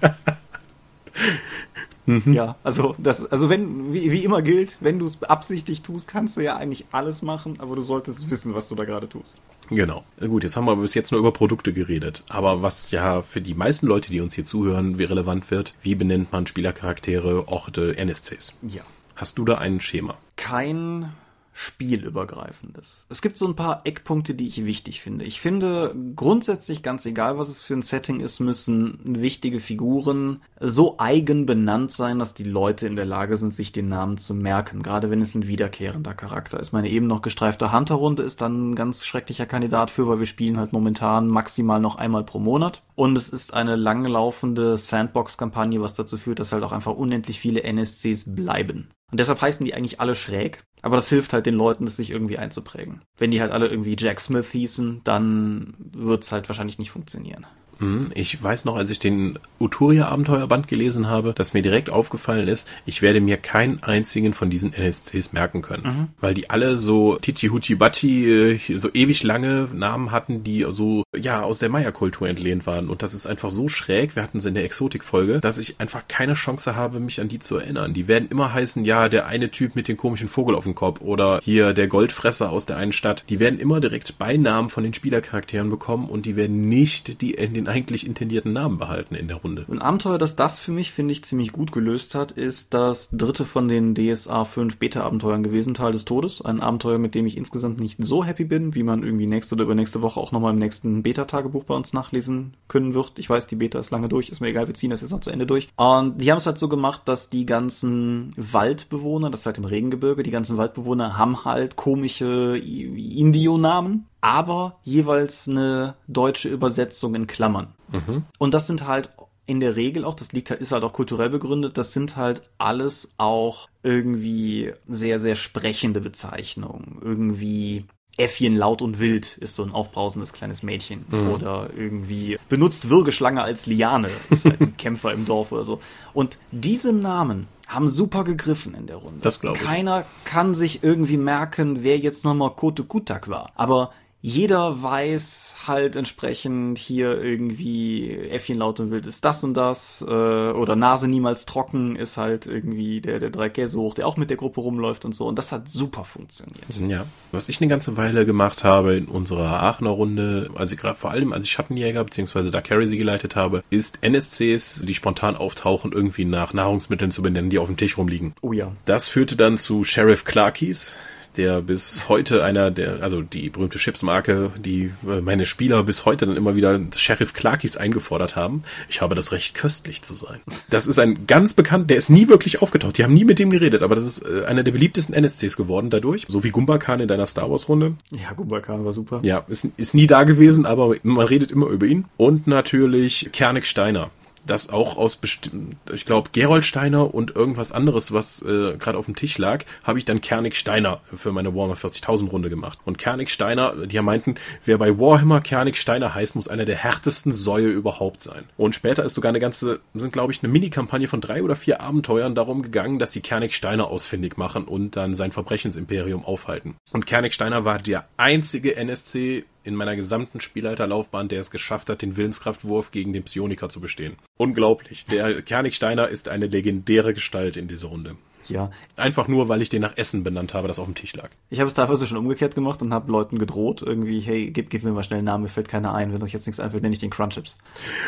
Mhm. Ja, also das, also wenn, wie, wie immer gilt, wenn du es absichtlich tust, kannst du ja eigentlich alles machen, aber du solltest wissen, was du da gerade tust. Genau. Gut, jetzt haben wir bis jetzt nur über Produkte geredet. Aber was ja für die meisten Leute, die uns hier zuhören, wie relevant wird, wie benennt man Spielercharaktere, Orte, NSCs? Ja. Hast du da ein Schema? Kein spielübergreifendes. Es gibt so ein paar Eckpunkte, die ich wichtig finde. Ich finde grundsätzlich ganz egal, was es für ein Setting ist, müssen wichtige Figuren so eigen benannt sein, dass die Leute in der Lage sind, sich den Namen zu merken. Gerade wenn es ein wiederkehrender Charakter ist. Meine eben noch gestreifte Hunter-Runde ist dann ein ganz schrecklicher Kandidat für, weil wir spielen halt momentan maximal noch einmal pro Monat. Und es ist eine langlaufende Sandbox-Kampagne, was dazu führt, dass halt auch einfach unendlich viele NSCs bleiben. Und deshalb heißen die eigentlich alle schräg. Aber das hilft halt den Leuten, das sich irgendwie einzuprägen. Wenn die halt alle irgendwie Jack Smith hießen, dann wird's halt wahrscheinlich nicht funktionieren. Hm, ich weiß noch, als ich den Uturia-Abenteuerband gelesen habe, dass mir direkt aufgefallen ist, ich werde mir keinen einzigen von diesen NSCs merken können. Mhm. Weil die alle so Tichi Huchi Bachi, äh, so ewig lange Namen hatten, die so, ja, aus der Maya-Kultur entlehnt waren. Und das ist einfach so schräg, wir hatten es in der Exotik-Folge, dass ich einfach keine Chance habe, mich an die zu erinnern. Die werden immer heißen, ja, der eine Typ mit dem komischen Vogel auf dem Kopf oder hier der Goldfresser aus der einen Stadt. Die werden immer direkt Beinamen von den Spielercharakteren bekommen und die werden nicht die in den eigentlich intendierten Namen behalten in der Runde. Ein Abenteuer, das das für mich, finde ich, ziemlich gut gelöst hat, ist das dritte von den DSA 5 Beta-Abenteuern gewesen, Teil des Todes. Ein Abenteuer, mit dem ich insgesamt nicht so happy bin, wie man irgendwie nächste oder übernächste Woche auch nochmal im nächsten Beta-Tagebuch bei uns nachlesen können wird. Ich weiß, die Beta ist lange durch, ist mir egal, wir ziehen das jetzt noch zu Ende durch. Und die haben es halt so gemacht, dass die ganzen Waldbewohner, das ist halt im Regengebirge, die ganzen Waldbewohner haben halt komische Indio-Namen aber jeweils eine deutsche Übersetzung in Klammern. Mhm. Und das sind halt in der Regel auch, das liegt halt, ist halt auch kulturell begründet, das sind halt alles auch irgendwie sehr, sehr sprechende Bezeichnungen. Irgendwie Äffchen laut und wild ist so ein aufbrausendes kleines Mädchen. Mhm. Oder irgendwie benutzt Würgeschlange als Liane, ist halt ein Kämpfer im Dorf oder so. Und diese Namen haben super gegriffen in der Runde. Das glaube ich. Keiner kann sich irgendwie merken, wer jetzt nochmal Kote Kutak war. Aber jeder weiß halt entsprechend hier irgendwie Äffchen laut und wild ist das und das äh, oder Nase niemals trocken ist halt irgendwie der der Dreikäse hoch, der auch mit der Gruppe rumläuft und so und das hat super funktioniert. Ja, was ich eine ganze Weile gemacht habe in unserer Aachener Runde, also gerade vor allem als ich Schattenjäger beziehungsweise da Carry sie geleitet habe, ist NSCs, die spontan auftauchen, irgendwie nach Nahrungsmitteln zu benennen, die auf dem Tisch rumliegen. Oh ja. Das führte dann zu Sheriff Clarkies, der bis heute einer der, also die berühmte Chipsmarke, die äh, meine Spieler bis heute dann immer wieder Sheriff Clarkys eingefordert haben. Ich habe das Recht, köstlich zu sein. Das ist ein ganz bekannt, der ist nie wirklich aufgetaucht. Die haben nie mit dem geredet, aber das ist äh, einer der beliebtesten NSCs geworden dadurch. So wie Gumbakan in deiner Star Wars Runde. Ja, Gumbakan war super. Ja, ist, ist nie da gewesen, aber man redet immer über ihn. Und natürlich Kernig Steiner das auch aus bestimmt, ich glaube, Gerold Steiner und irgendwas anderes, was äh, gerade auf dem Tisch lag, habe ich dann Kernig Steiner für meine Warhammer 40.000 Runde gemacht. Und Kernig Steiner, die meinten, wer bei Warhammer Kernig Steiner heißt, muss einer der härtesten Säue überhaupt sein. Und später ist sogar eine ganze, sind glaube ich eine Mini-Kampagne von drei oder vier Abenteuern darum gegangen, dass sie Kernig Steiner ausfindig machen und dann sein Verbrechensimperium aufhalten. Und Kernig Steiner war der einzige NSC in meiner gesamten Spielleiterlaufbahn, der es geschafft hat, den Willenskraftwurf gegen den Psioniker zu bestehen. Unglaublich. Der Kernigsteiner ist eine legendäre Gestalt in dieser Runde. Ja. Einfach nur, weil ich den nach Essen benannt habe, das auf dem Tisch lag. Ich habe es teilweise schon umgekehrt gemacht und habe Leuten gedroht, irgendwie, hey, gib, gib mir mal schnell einen Namen, mir fällt keiner ein. Wenn euch jetzt nichts einfällt, nenne ich den Crunchips.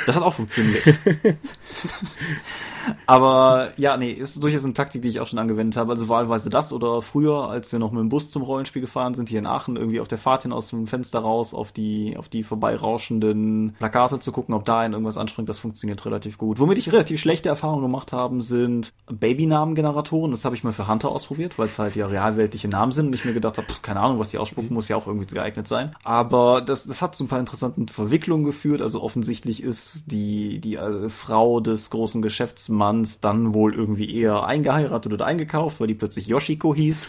Das hat auch funktioniert. Aber ja, nee, ist durchaus eine Taktik, die ich auch schon angewendet habe. Also wahlweise das oder früher, als wir noch mit dem Bus zum Rollenspiel gefahren sind, hier in Aachen, irgendwie auf der Fahrt hin aus dem Fenster raus, auf die, auf die vorbeirauschenden Plakate zu gucken, ob da ein irgendwas anspringt, das funktioniert relativ gut. Womit ich relativ schlechte Erfahrungen gemacht habe, sind Babynamengeneratoren. Das habe ich mal für Hunter ausprobiert, weil es halt ja realweltliche Namen sind und ich mir gedacht habe, keine Ahnung, was die ausspucken, mhm. muss ja auch irgendwie geeignet sein. Aber das, das hat zu ein paar interessanten Verwicklungen geführt. Also offensichtlich ist die, die äh, Frau des großen Geschäfts Manns dann wohl irgendwie eher eingeheiratet oder eingekauft, weil die plötzlich Yoshiko hieß.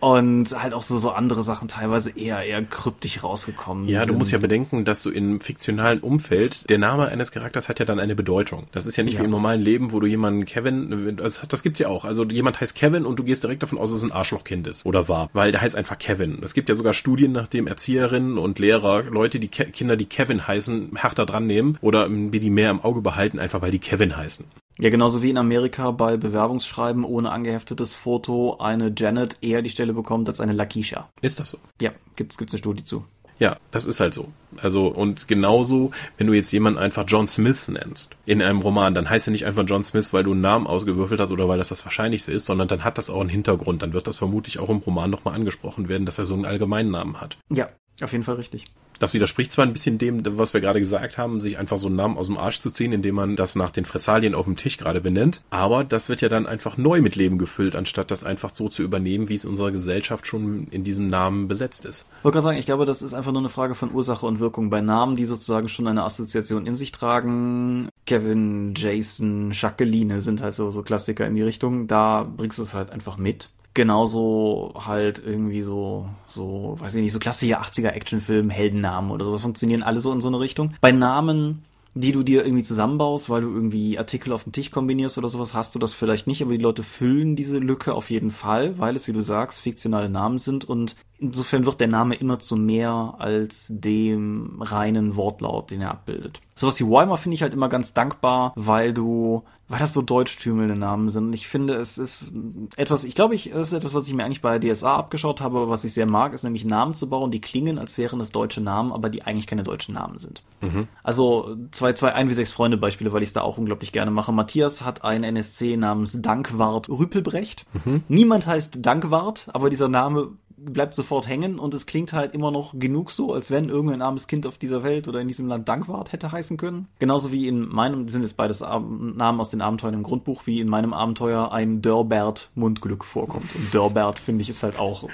Und halt auch so, so andere Sachen teilweise eher, eher kryptisch rausgekommen Ja, sind. du musst ja bedenken, dass du im fiktionalen Umfeld, der Name eines Charakters hat ja dann eine Bedeutung. Das ist ja nicht ja. wie im normalen Leben, wo du jemanden Kevin, das, das gibt's ja auch. Also jemand heißt Kevin und du gehst direkt davon aus, dass es ein Arschlochkind ist oder war, weil der heißt einfach Kevin. Es gibt ja sogar Studien, nachdem Erzieherinnen und Lehrer Leute, die Ke Kinder, die Kevin heißen, härter dran nehmen oder wie die mehr im Auge behalten, einfach weil die Kevin heißen. Ja, genauso wie in Amerika bei Bewerbungsschreiben ohne angeheftetes Foto eine Janet eher die Stelle bekommt als eine Lakisha. Ist das so? Ja, gibt's, gibt's eine Studie zu. Ja, das ist halt so. Also, und genauso, wenn du jetzt jemanden einfach John Smith nennst in einem Roman, dann heißt er nicht einfach John Smith, weil du einen Namen ausgewürfelt hast oder weil das das Wahrscheinlichste ist, sondern dann hat das auch einen Hintergrund. Dann wird das vermutlich auch im Roman nochmal angesprochen werden, dass er so einen allgemeinen Namen hat. Ja, auf jeden Fall richtig. Das widerspricht zwar ein bisschen dem, was wir gerade gesagt haben, sich einfach so einen Namen aus dem Arsch zu ziehen, indem man das nach den Fressalien auf dem Tisch gerade benennt. Aber das wird ja dann einfach neu mit Leben gefüllt, anstatt das einfach so zu übernehmen, wie es in unserer Gesellschaft schon in diesem Namen besetzt ist. Ich wollte gerade sagen, ich glaube, das ist einfach nur eine Frage von Ursache und Wirkung. Bei Namen, die sozusagen schon eine Assoziation in sich tragen, Kevin, Jason, Jacqueline sind halt so, so Klassiker in die Richtung. Da bringst du es halt einfach mit genauso halt irgendwie so, so, weiß ich nicht, so klassische 80er Actionfilm, Heldennamen oder sowas funktionieren alle so in so eine Richtung. Bei Namen, die du dir irgendwie zusammenbaust, weil du irgendwie Artikel auf dem Tisch kombinierst oder sowas, hast du das vielleicht nicht, aber die Leute füllen diese Lücke auf jeden Fall, weil es, wie du sagst, fiktionale Namen sind und insofern wird der Name immer zu mehr als dem reinen Wortlaut, den er abbildet. Sowas wie Weimar finde ich halt immer ganz dankbar, weil du weil das so deutschtümelnde Namen sind. Ich finde, es ist etwas, ich glaube, ich, es ist etwas, was ich mir eigentlich bei DSA abgeschaut habe, aber was ich sehr mag, ist nämlich Namen zu bauen, die klingen, als wären es deutsche Namen, aber die eigentlich keine deutschen Namen sind. Mhm. Also zwei, zwei, ein wie sechs Freunde Beispiele, weil ich es da auch unglaublich gerne mache. Matthias hat einen NSC namens Dankwart Rüppelbrecht. Mhm. Niemand heißt Dankwart, aber dieser Name bleibt sofort hängen und es klingt halt immer noch genug so, als wenn irgendein armes Kind auf dieser Welt oder in diesem Land Dankwart hätte heißen können. Genauso wie in meinem, sind jetzt beides Namen aus den Abenteuern im Grundbuch, wie in meinem Abenteuer ein Dörbert Mundglück vorkommt. Und Dörbert finde ich ist halt auch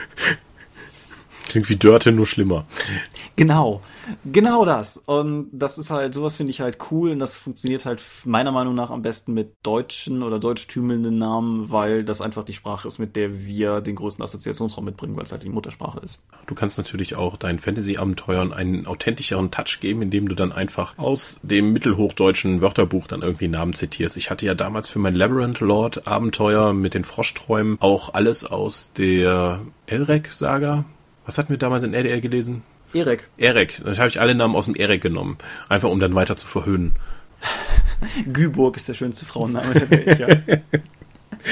Klingt wie Dörte, nur schlimmer. Genau, genau das. Und das ist halt, sowas finde ich halt cool und das funktioniert halt meiner Meinung nach am besten mit deutschen oder deutschtümelnden Namen, weil das einfach die Sprache ist, mit der wir den größten Assoziationsraum mitbringen, weil es halt die Muttersprache ist. Du kannst natürlich auch deinen Fantasy-Abenteuern einen authentischeren Touch geben, indem du dann einfach aus dem mittelhochdeutschen Wörterbuch dann irgendwie Namen zitierst. Ich hatte ja damals für mein Labyrinth Lord Abenteuer mit den Froschträumen auch alles aus der Elrek-Saga was hatten wir damals in RDR gelesen? Erek. Erek. Dann habe ich alle Namen aus dem Erek genommen. Einfach um dann weiter zu verhöhnen. Güburg ist der schönste Frauenname der Welt, ja.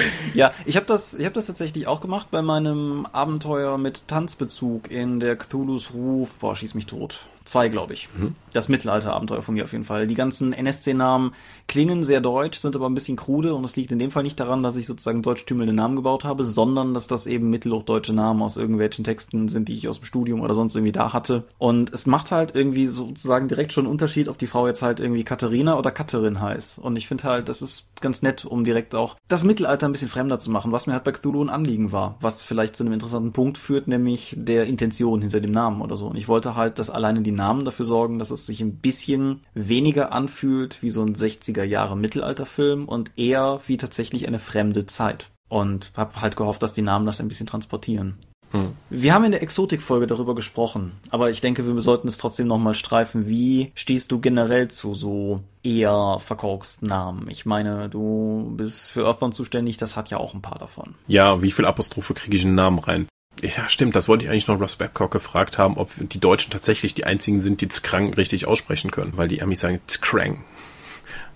ja, ich habe das, ich habe das tatsächlich auch gemacht bei meinem Abenteuer mit Tanzbezug in der Cthulhu's Ruf. Boah, schieß mich tot. Zwei, glaube ich. Mhm. Das Mittelalter-Abenteuer von mir auf jeden Fall. Die ganzen NSC-Namen klingen sehr deutsch, sind aber ein bisschen krude und es liegt in dem Fall nicht daran, dass ich sozusagen deutschtümelnde Namen gebaut habe, sondern dass das eben mittelhochdeutsche Namen aus irgendwelchen Texten sind, die ich aus dem Studium oder sonst irgendwie da hatte. Und es macht halt irgendwie sozusagen direkt schon einen Unterschied, ob die Frau jetzt halt irgendwie Katharina oder Katharin heißt. Und ich finde halt, das ist ganz nett, um direkt auch das Mittelalter ein bisschen fremder zu machen, was mir halt bei Cthulhu ein Anliegen war, was vielleicht zu einem interessanten Punkt führt, nämlich der Intention hinter dem Namen oder so. Und ich wollte halt, dass alleine die Namen dafür sorgen, dass es sich ein bisschen weniger anfühlt wie so ein 60er Jahre Mittelalterfilm und eher wie tatsächlich eine fremde Zeit. Und habe halt gehofft, dass die Namen das ein bisschen transportieren. Hm. Wir haben in der Exotik-Folge darüber gesprochen, aber ich denke, wir sollten es trotzdem nochmal streifen. Wie stehst du generell zu so eher verkorksten Namen? Ich meine, du bist für Earthbound zuständig, das hat ja auch ein paar davon. Ja, wie viel Apostrophe kriege ich in den Namen rein? Ja, stimmt, das wollte ich eigentlich noch Ross Babcock gefragt haben, ob die Deutschen tatsächlich die einzigen sind, die Skrang richtig aussprechen können, weil die Amis sagen Skrang.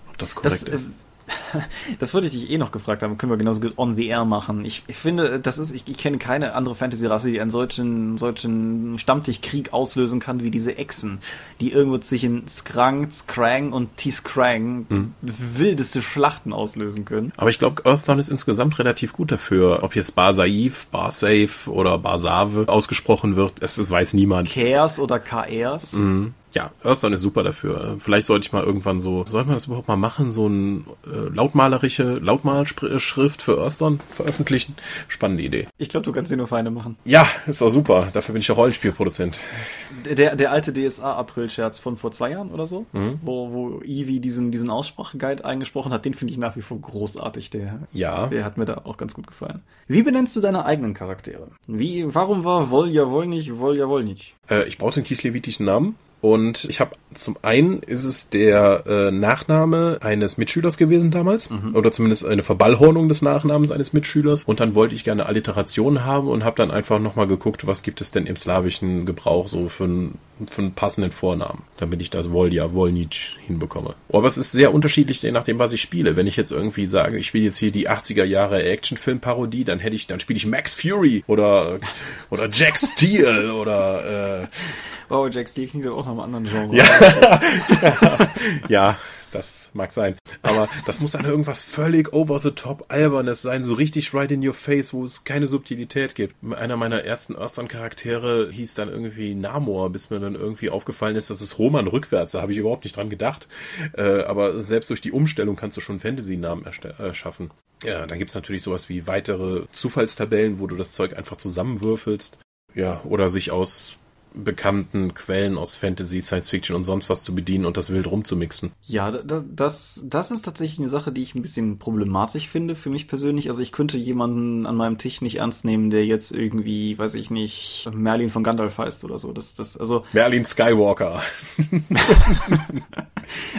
Ob das korrekt das, ist. Äh, das würde ich dich eh noch gefragt haben, können wir genauso gut on VR machen. Ich, ich finde, das ist, ich, ich kenne keine andere Fantasy-Rasse, die einen solchen, solchen Stammtischkrieg auslösen kann wie diese Echsen, die irgendwo zwischen Skrang, Skrang und T-Skrang mhm. wildeste Schlachten auslösen können. Aber ich glaube, Earthdawn ist insgesamt relativ gut dafür. Ob jetzt Bar Saif, Bar Safe oder Bar Save ausgesprochen wird, es, es weiß niemand. Kers oder KRs. Mhm. Ja, Earthstone ist super dafür. Vielleicht sollte ich mal irgendwann so, sollte man das überhaupt mal machen, so ein äh, lautmalerische Lautmalschrift für Earthstone veröffentlichen? Spannende Idee. Ich glaube, du kannst sie nur feine machen. Ja, ist doch super. Dafür bin ich ja Rollenspielproduzent. Der, der alte DSA-April-Scherz von vor zwei Jahren oder so, mhm. wo, wo Eevee diesen, diesen Ausspracheguide eingesprochen hat, den finde ich nach wie vor großartig. Der, ja. der hat mir da auch ganz gut gefallen. Wie benennst du deine eigenen Charaktere? Wie, warum war Volja Wolnich Volja Wolnich? Äh, ich brauchte einen kieslevittischen Namen und ich habe zum einen ist es der äh, Nachname eines Mitschülers gewesen damals mhm. oder zumindest eine Verballhornung des Nachnamens eines Mitschülers und dann wollte ich gerne Alliteration haben und habe dann einfach nochmal geguckt, was gibt es denn im slawischen Gebrauch so für einen für einen passenden Vornamen, damit ich das Volja, Volnic hinbekomme. Aber es ist sehr unterschiedlich, je nachdem, was ich spiele. Wenn ich jetzt irgendwie sage, ich spiele jetzt hier die 80er Jahre Actionfilm-Parodie, dann hätte ich, dann spiele ich Max Fury oder oder Jack Steele oder äh, Wow, Jack Steele klingt ja auch nach einem anderen Genre. Ja. ja, das mag sein. Aber das muss dann irgendwas völlig over the top albernes sein, so richtig right in your face, wo es keine Subtilität gibt. Einer meiner ersten Earthstone-Charaktere hieß dann irgendwie Namor, bis mir dann irgendwie aufgefallen ist, dass es Roman rückwärts, da habe ich überhaupt nicht dran gedacht. Äh, aber selbst durch die Umstellung kannst du schon Fantasy-Namen erschaffen. Äh, ja, dann gibt's natürlich sowas wie weitere Zufallstabellen, wo du das Zeug einfach zusammenwürfelst. Ja, oder sich aus bekannten Quellen aus Fantasy, Science Fiction und sonst was zu bedienen und das wild rumzumixen. Ja, das, das ist tatsächlich eine Sache, die ich ein bisschen problematisch finde für mich persönlich. Also ich könnte jemanden an meinem Tisch nicht ernst nehmen, der jetzt irgendwie, weiß ich nicht, Merlin von Gandalf heißt oder so. Das, das, also. Merlin Skywalker.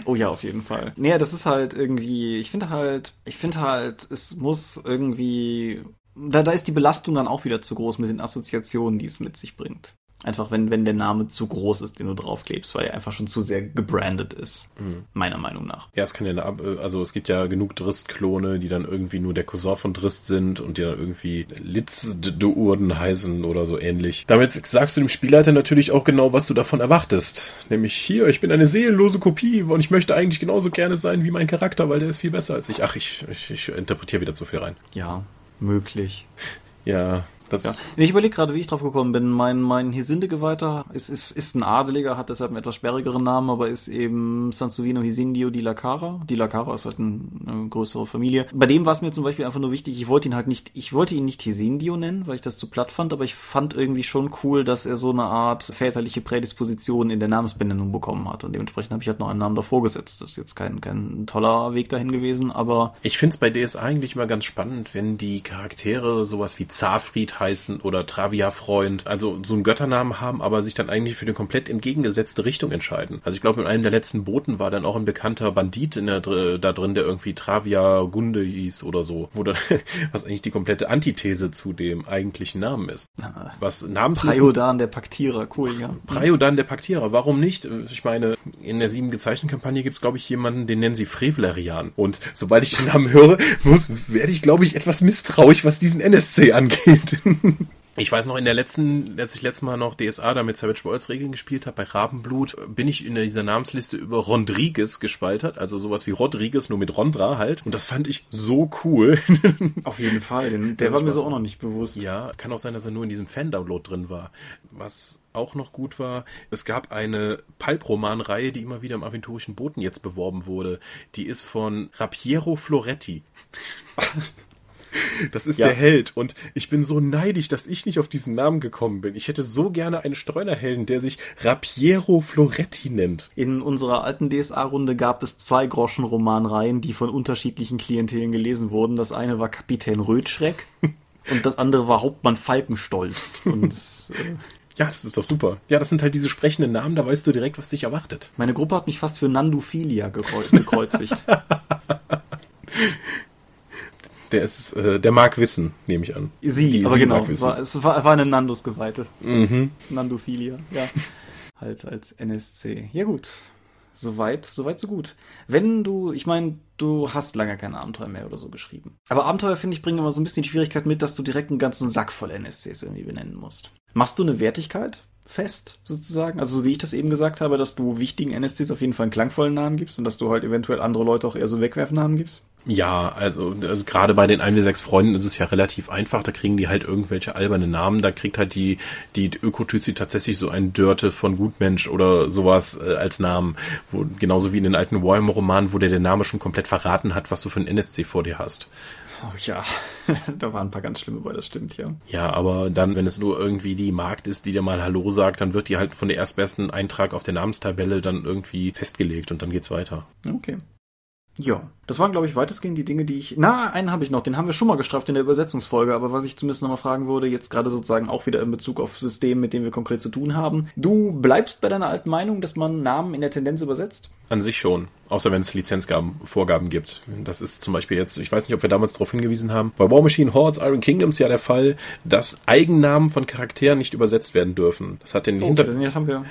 oh ja, auf jeden Fall. Naja, das ist halt irgendwie, ich finde halt, ich finde halt, es muss irgendwie da, da ist die Belastung dann auch wieder zu groß mit den Assoziationen, die es mit sich bringt. Einfach wenn, wenn der Name zu groß ist, den du draufklebst, weil er einfach schon zu sehr gebrandet ist. Mhm. Meiner Meinung nach. Ja, es kann ja eine, also es gibt ja genug Drist-Klone, die dann irgendwie nur der Cousin von Drist sind und die dann irgendwie Litz de Urden heißen oder so ähnlich. Damit sagst du dem Spielleiter natürlich auch genau, was du davon erwartest. Nämlich hier, ich bin eine seelenlose Kopie und ich möchte eigentlich genauso gerne sein wie mein Charakter, weil der ist viel besser als ich. Ach, ich, ich, ich interpretiere wieder zu viel rein. Ja, möglich. Ja, das ja. Ich überlege gerade, wie ich drauf gekommen bin. Mein, mein Hisinde-Geweihter ist, ist, ist ein Adeliger, hat deshalb einen etwas sperrigeren Namen, aber ist eben Sansovino Hisindio di la Cara. Di la Cara ist halt ein, eine größere Familie. Bei dem war es mir zum Beispiel einfach nur wichtig, ich wollte ihn halt nicht, ich wollte ihn nicht Hisindio nennen, weil ich das zu platt fand, aber ich fand irgendwie schon cool, dass er so eine Art väterliche Prädisposition in der Namensbenennung bekommen hat. Und dementsprechend habe ich halt noch einen Namen davor gesetzt. Das ist jetzt kein, kein toller Weg dahin gewesen, aber. Ich finde es bei DSA eigentlich immer ganz spannend, wenn die Charaktere sowas wie Zafried heißen oder Travia-Freund, also so einen Götternamen haben, aber sich dann eigentlich für eine komplett entgegengesetzte Richtung entscheiden. Also ich glaube, in einem der letzten Boten war dann auch ein bekannter Bandit in der, da drin, der irgendwie Travia Gunde hieß oder so, wo dann, was eigentlich die komplette Antithese zu dem eigentlichen Namen ist. Was Namenslisten... Priodan der Paktierer, cool, ja. Priodan der Paktierer, warum nicht? Ich meine, in der sieben gezeichneten Kampagne gibt es, glaube ich, jemanden, den nennen sie Frevlerian. Und sobald ich den Namen höre, muss, werde ich, glaube ich, etwas misstrauisch, was diesen NSC angeht. Ich weiß noch, in der letzten, als ich letztes Mal noch DSA da mit Savage Worlds Regeln gespielt habe, bei Rabenblut, bin ich in dieser Namensliste über Rodriguez gespaltert, also sowas wie Rodriguez, nur mit Rondra halt. Und das fand ich so cool. Auf jeden Fall, den, der war mir so auch noch nicht bewusst. Ja, kann auch sein, dass er nur in diesem Fan-Download drin war. Was auch noch gut war, es gab eine Pulp-Roman-Reihe, die immer wieder im aventurischen Boten jetzt beworben wurde. Die ist von Rapiero Floretti. Das ist ja. der Held. Und ich bin so neidisch, dass ich nicht auf diesen Namen gekommen bin. Ich hätte so gerne einen Streunerhelden, der sich Rapiero Floretti nennt. In unserer alten DSA-Runde gab es zwei Groschen-Romanreihen, die von unterschiedlichen Klientelen gelesen wurden. Das eine war Kapitän Rötschreck und das andere war Hauptmann Falkenstolz. Und das, äh ja, das ist doch super. Ja, das sind halt diese sprechenden Namen, da weißt du direkt, was dich erwartet. Meine Gruppe hat mich fast für Nandophilia gekreuzigt. Der ist, äh, der mag wissen, nehme ich an. Sie, Die, aber sie genau, war, es war, war eine Nandos-Geweihte. Mhm. Nandophilia, ja. halt als NSC. Ja gut, soweit, soweit so gut. Wenn du, ich meine, du hast lange kein Abenteuer mehr oder so geschrieben. Aber Abenteuer, finde ich, bringen immer so ein bisschen die Schwierigkeit mit, dass du direkt einen ganzen Sack voll NSCs irgendwie benennen musst. Machst du eine Wertigkeit? Fest, sozusagen. Also so wie ich das eben gesagt habe, dass du wichtigen NSCs auf jeden Fall einen klangvollen Namen gibst und dass du halt eventuell andere Leute auch eher so Wegwerfnamen gibst. Ja, also, also gerade bei den 1 w 6 Freunden ist es ja relativ einfach, da kriegen die halt irgendwelche alberne Namen, da kriegt halt die, die Ökotüzi tatsächlich so ein Dörte von Gutmensch oder sowas äh, als Namen, wo, genauso wie in den alten Warhammer-Romanen, wo der der Name schon komplett verraten hat, was du für ein NSC vor dir hast. Oh ja, da waren ein paar ganz schlimme bei, das stimmt, ja. Ja, aber dann, wenn es nur irgendwie die Markt ist, die dir mal Hallo sagt, dann wird die halt von der erstbesten Eintrag auf der Namenstabelle dann irgendwie festgelegt und dann geht's weiter. Okay. Ja, das waren, glaube ich, weitestgehend die Dinge, die ich. Na, einen habe ich noch, den haben wir schon mal gestraft in der Übersetzungsfolge, aber was ich zumindest nochmal fragen würde, jetzt gerade sozusagen auch wieder in Bezug auf System, mit dem wir konkret zu tun haben. Du bleibst bei deiner alten Meinung, dass man Namen in der Tendenz übersetzt? An sich schon. Außer wenn es Lizenzvorgaben gibt. Das ist zum Beispiel jetzt, ich weiß nicht, ob wir damals darauf hingewiesen haben, bei War Machine Hordes Iron Kingdoms ja der Fall, dass Eigennamen von Charakteren nicht übersetzt werden dürfen. Das hat den, oh, Hinter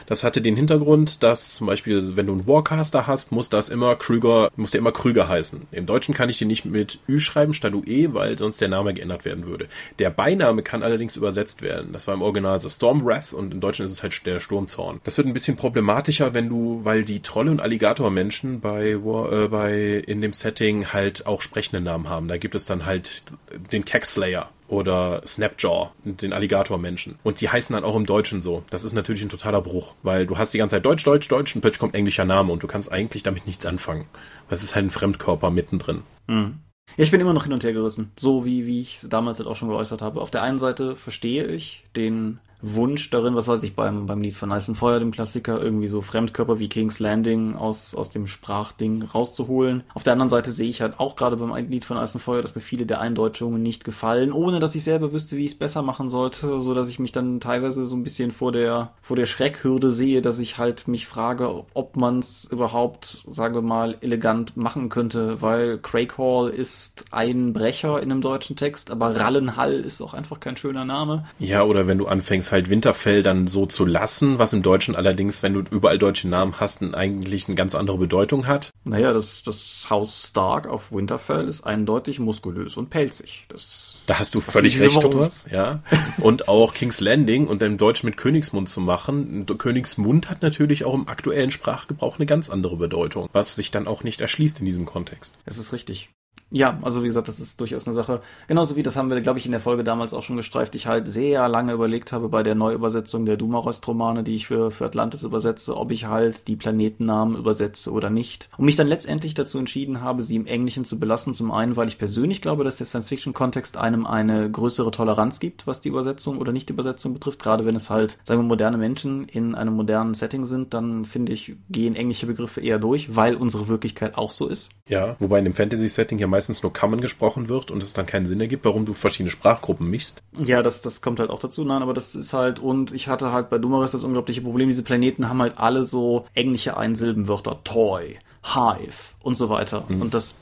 das hatte den Hintergrund, dass zum Beispiel, wenn du einen Warcaster hast, muss das immer Krüger, muss der immer Krüger heißen. Im Deutschen kann ich den nicht mit Ü schreiben statt UE, weil sonst der Name geändert werden würde. Der Beiname kann allerdings übersetzt werden. Das war im Original The Storm Wrath und im Deutschen ist es halt der Sturmzorn. Das wird ein bisschen problematischer, wenn du, weil die Trolle und Alligatormenschen bei, äh, bei in dem Setting halt auch sprechende Namen haben. Da gibt es dann halt den Cackslayer oder Snapjaw, den Alligatormenschen. Und die heißen dann auch im Deutschen so. Das ist natürlich ein totaler Bruch, weil du hast die ganze Zeit Deutsch, Deutsch, Deutsch und plötzlich kommt englischer Name und du kannst eigentlich damit nichts anfangen. Weil es ist halt ein Fremdkörper mittendrin. Mhm. Ja, ich bin immer noch hin und her gerissen. So wie, wie ich es damals halt auch schon geäußert habe. Auf der einen Seite verstehe ich den Wunsch darin, was weiß ich, beim, beim Lied von and Feuer, dem Klassiker, irgendwie so Fremdkörper wie King's Landing aus, aus dem Sprachding rauszuholen. Auf der anderen Seite sehe ich halt auch gerade beim Lied von and Feuer, dass mir viele der Eindeutschungen nicht gefallen, ohne dass ich selber wüsste, wie ich es besser machen sollte, so dass ich mich dann teilweise so ein bisschen vor der, vor der Schreckhürde sehe, dass ich halt mich frage, ob man es überhaupt, sage mal, elegant machen könnte, weil Craig Hall ist ein Brecher in einem deutschen Text, aber Rallenhall ist auch einfach kein schöner Name. Ja, oder wenn du anfängst, halt Winterfell dann so zu lassen, was im Deutschen allerdings, wenn du überall deutsche Namen hast, eigentlich eine ganz andere Bedeutung hat. Naja, das, das Haus Stark auf Winterfell ist eindeutig muskulös und pelzig. Das, da hast du völlig recht, Thomas. Ja. Und auch King's Landing und im Deutschen mit Königsmund zu machen. Königsmund hat natürlich auch im aktuellen Sprachgebrauch eine ganz andere Bedeutung, was sich dann auch nicht erschließt in diesem Kontext. Es ist richtig. Ja, also wie gesagt, das ist durchaus eine Sache. Genauso wie das haben wir, glaube ich, in der Folge damals auch schon gestreift. Ich halt sehr lange überlegt habe bei der Neuübersetzung der Dumarost-Romane, die ich für, für Atlantis übersetze, ob ich halt die Planetennamen übersetze oder nicht. Und mich dann letztendlich dazu entschieden habe, sie im Englischen zu belassen. Zum einen, weil ich persönlich glaube, dass der Science-Fiction-Kontext einem eine größere Toleranz gibt, was die Übersetzung oder Nicht-Übersetzung betrifft. Gerade wenn es halt, sagen wir, moderne Menschen in einem modernen Setting sind, dann finde ich, gehen englische Begriffe eher durch, weil unsere Wirklichkeit auch so ist. Ja, wobei in dem Fantasy-Setting ja meistens nur Common gesprochen wird und es dann keinen Sinn ergibt, warum du verschiedene Sprachgruppen mischst. Ja, das, das kommt halt auch dazu, nein, aber das ist halt, und ich hatte halt bei Dumaris das unglaubliche Problem, diese Planeten haben halt alle so englische Einsilbenwörter, Toy, Hive und so weiter. Mhm. Und das,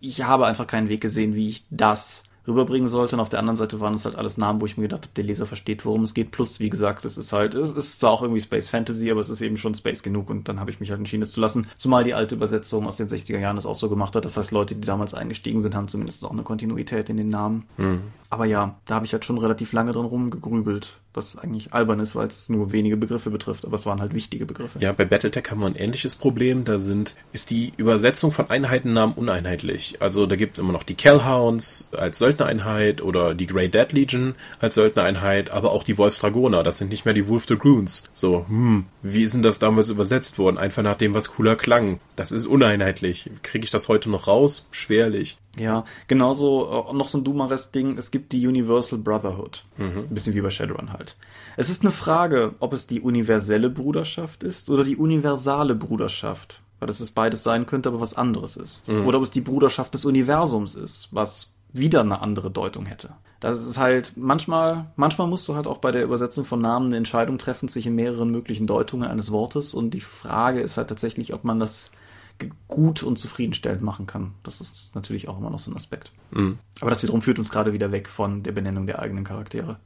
ich habe einfach keinen Weg gesehen, wie ich das rüberbringen sollte. Und auf der anderen Seite waren es halt alles Namen, wo ich mir gedacht habe, der Leser versteht, worum es geht. Plus, wie gesagt, es ist halt, es ist zwar auch irgendwie Space Fantasy, aber es ist eben schon Space genug und dann habe ich mich halt entschieden, es zu lassen. Zumal die alte Übersetzung aus den 60er Jahren das auch so gemacht hat. Das heißt, Leute, die damals eingestiegen sind, haben zumindest auch eine Kontinuität in den Namen. Mhm. Aber ja, da habe ich halt schon relativ lange dran rumgegrübelt, was eigentlich albern ist, weil es nur wenige Begriffe betrifft, aber es waren halt wichtige Begriffe. Ja, bei Battletech haben wir ein ähnliches Problem. Da sind, ist die Übersetzung von Einheitennamen uneinheitlich. Also da gibt es immer noch die Kellhounds als Söldnereinheit oder die Grey Dead Legion als Söldnereinheit, aber auch die Wolfsdragoner. Das sind nicht mehr die Wolf Dragoons. So, hm, wie ist denn das damals übersetzt worden? Einfach nach dem, was cooler klang. Das ist uneinheitlich. Kriege ich das heute noch raus? Schwerlich. Ja, genauso äh, noch so ein Dumares-Ding, es gibt die Universal Brotherhood. Mhm. Ein bisschen wie bei Shadowrun halt. Es ist eine Frage, ob es die universelle Bruderschaft ist oder die universale Bruderschaft. Weil das es beides sein könnte, aber was anderes ist. Mhm. Oder ob es die Bruderschaft des Universums ist, was wieder eine andere Deutung hätte. Das ist halt manchmal, manchmal musst du halt auch bei der Übersetzung von Namen eine Entscheidung treffen sich in mehreren möglichen Deutungen eines Wortes und die Frage ist halt tatsächlich, ob man das gut und zufriedenstellend machen kann. Das ist natürlich auch immer noch so ein Aspekt. Mhm. Aber das wiederum führt uns gerade wieder weg von der Benennung der eigenen Charaktere.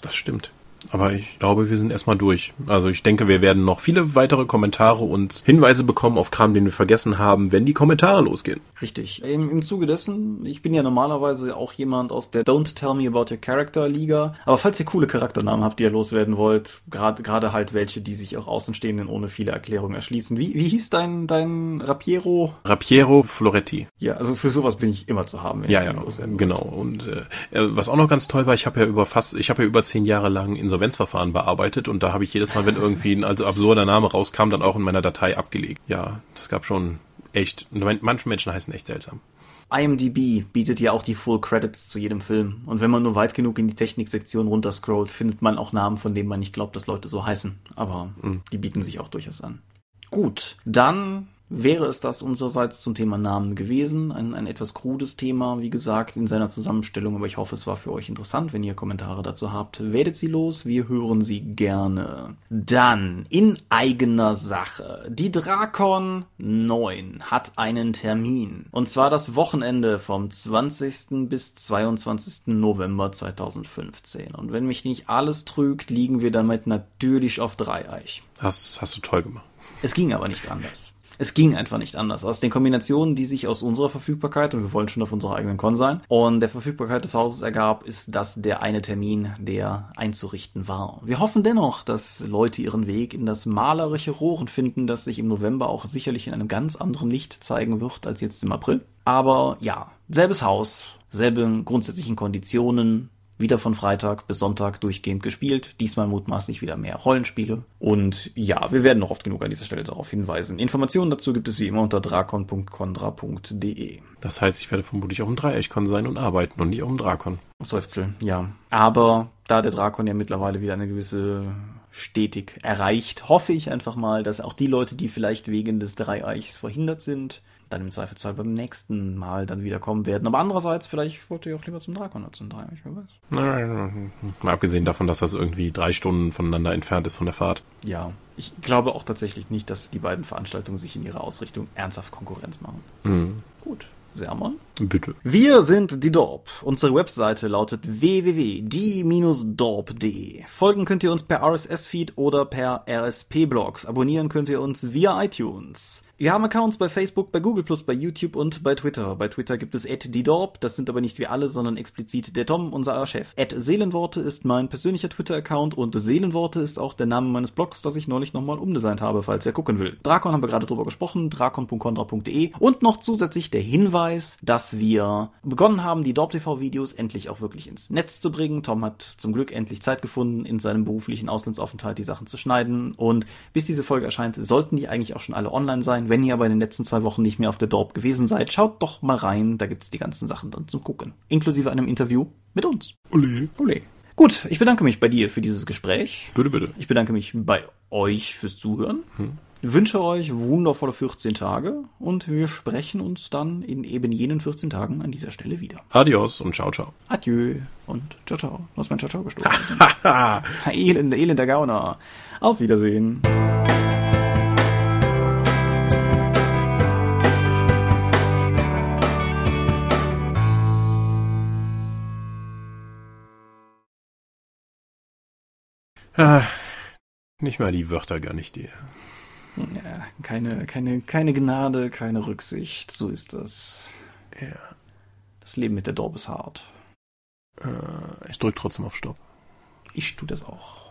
Das stimmt. Aber ich glaube, wir sind erstmal durch. Also ich denke, wir werden noch viele weitere Kommentare und Hinweise bekommen auf Kram, den wir vergessen haben, wenn die Kommentare losgehen. Richtig. Im, Im Zuge dessen, ich bin ja normalerweise auch jemand aus der Don't Tell Me About Your Character Liga. Aber falls ihr coole Charakternamen habt, die ihr loswerden wollt, gerade gerade halt welche, die sich auch Außenstehenden ohne viele Erklärungen erschließen. Wie, wie hieß dein, dein Rapiero? Rapiero Floretti. Ja, also für sowas bin ich immer zu haben. Wenn ja, ja, loswerden genau. Und äh, was auch noch ganz toll war, ich habe ja über fast, ich habe ja über zehn Jahre lang in Insolvenzverfahren bearbeitet und da habe ich jedes Mal, wenn irgendwie ein also absurder Name rauskam, dann auch in meiner Datei abgelegt. Ja, das gab schon echt, manche Menschen heißen echt seltsam. IMDb bietet ja auch die Full Credits zu jedem Film. Und wenn man nur weit genug in die Techniksektion runterscrollt, findet man auch Namen, von denen man nicht glaubt, dass Leute so heißen. Aber mhm. die bieten sich auch durchaus an. Gut, dann wäre es das unsererseits zum Thema Namen gewesen. Ein, ein etwas krudes Thema, wie gesagt, in seiner Zusammenstellung, aber ich hoffe, es war für euch interessant. Wenn ihr Kommentare dazu habt, werdet sie los. Wir hören sie gerne. Dann, in eigener Sache. Die Drakon 9 hat einen Termin. Und zwar das Wochenende vom 20. bis 22. November 2015. Und wenn mich nicht alles trügt, liegen wir damit natürlich auf Dreieich. Hast, hast du toll gemacht. Es ging aber nicht anders. Es ging einfach nicht anders. Aus den Kombinationen, die sich aus unserer Verfügbarkeit, und wir wollen schon auf unserer eigenen Con sein, und der Verfügbarkeit des Hauses ergab, ist das der eine Termin, der einzurichten war. Wir hoffen dennoch, dass Leute ihren Weg in das malerische Rohren finden, das sich im November auch sicherlich in einem ganz anderen Licht zeigen wird als jetzt im April. Aber ja, selbes Haus, selbe grundsätzlichen Konditionen, wieder von Freitag bis Sonntag durchgehend gespielt. Diesmal mutmaßlich wieder mehr Rollenspiele. Und ja, wir werden noch oft genug an dieser Stelle darauf hinweisen. Informationen dazu gibt es wie immer unter drakon.condra.de. Das heißt, ich werde vermutlich auch im Dreieichkon sein und arbeiten und nicht auch im Drakon. Seufzel, ja. Aber da der Drakon ja mittlerweile wieder eine gewisse stetig erreicht, hoffe ich einfach mal, dass auch die Leute, die vielleicht wegen des Dreieichs verhindert sind, dann im Zweifelsfall beim nächsten Mal dann wieder kommen werden. Aber andererseits, vielleicht wollte ich auch lieber zum Drakon als zum Dreier, ich weiß. Nein, mal abgesehen davon, dass das irgendwie drei Stunden voneinander entfernt ist von der Fahrt. Ja, ich glaube auch tatsächlich nicht, dass die beiden Veranstaltungen sich in ihrer Ausrichtung ernsthaft Konkurrenz machen. Mhm. Gut. Sermon? Bitte. Wir sind die Dorp. Unsere Webseite lautet www.die-dorp.de. Folgen könnt ihr uns per RSS-Feed oder per RSP-Blogs. Abonnieren könnt ihr uns via iTunes. Wir haben Accounts bei Facebook, bei Google+, bei YouTube und bei Twitter. Bei Twitter gibt es @diedorp, das sind aber nicht wir alle, sondern explizit der Tom, unser Chef. Seelenworte ist mein persönlicher Twitter-Account und Seelenworte ist auch der Name meines Blogs, das ich neulich nochmal umdesignt habe, falls wer gucken will. Drakon haben wir gerade drüber gesprochen, drakon.contra.de und noch zusätzlich der Hinweis, dass wir begonnen haben, die Dorp TV Videos endlich auch wirklich ins Netz zu bringen. Tom hat zum Glück endlich Zeit gefunden, in seinem beruflichen Auslandsaufenthalt die Sachen zu schneiden und bis diese Folge erscheint, sollten die eigentlich auch schon alle online sein. Wenn ihr aber in den letzten zwei Wochen nicht mehr auf der Dorp gewesen seid, schaut doch mal rein, da gibt's die ganzen Sachen dann zum Gucken. Inklusive einem Interview mit uns. Ole. Ole. Gut, ich bedanke mich bei dir für dieses Gespräch. Bitte, bitte. Ich bedanke mich bei euch fürs Zuhören. Hm. Wünsche euch wundervolle 14 Tage und wir sprechen uns dann in eben jenen 14 Tagen an dieser Stelle wieder. Adios und ciao, ciao. Adieu und ciao, ciao. Du hast mein Ciao, ciao gestohlen. elender, elender Gauner. Auf Wiedersehen. Ah, nicht mal die Wörter gönn ich dir. Ja, keine, keine, keine Gnade, keine Rücksicht. So ist das. Ja. Das Leben mit der Dorp ist hart. Äh, ich drück trotzdem auf Stopp. Ich tu das auch.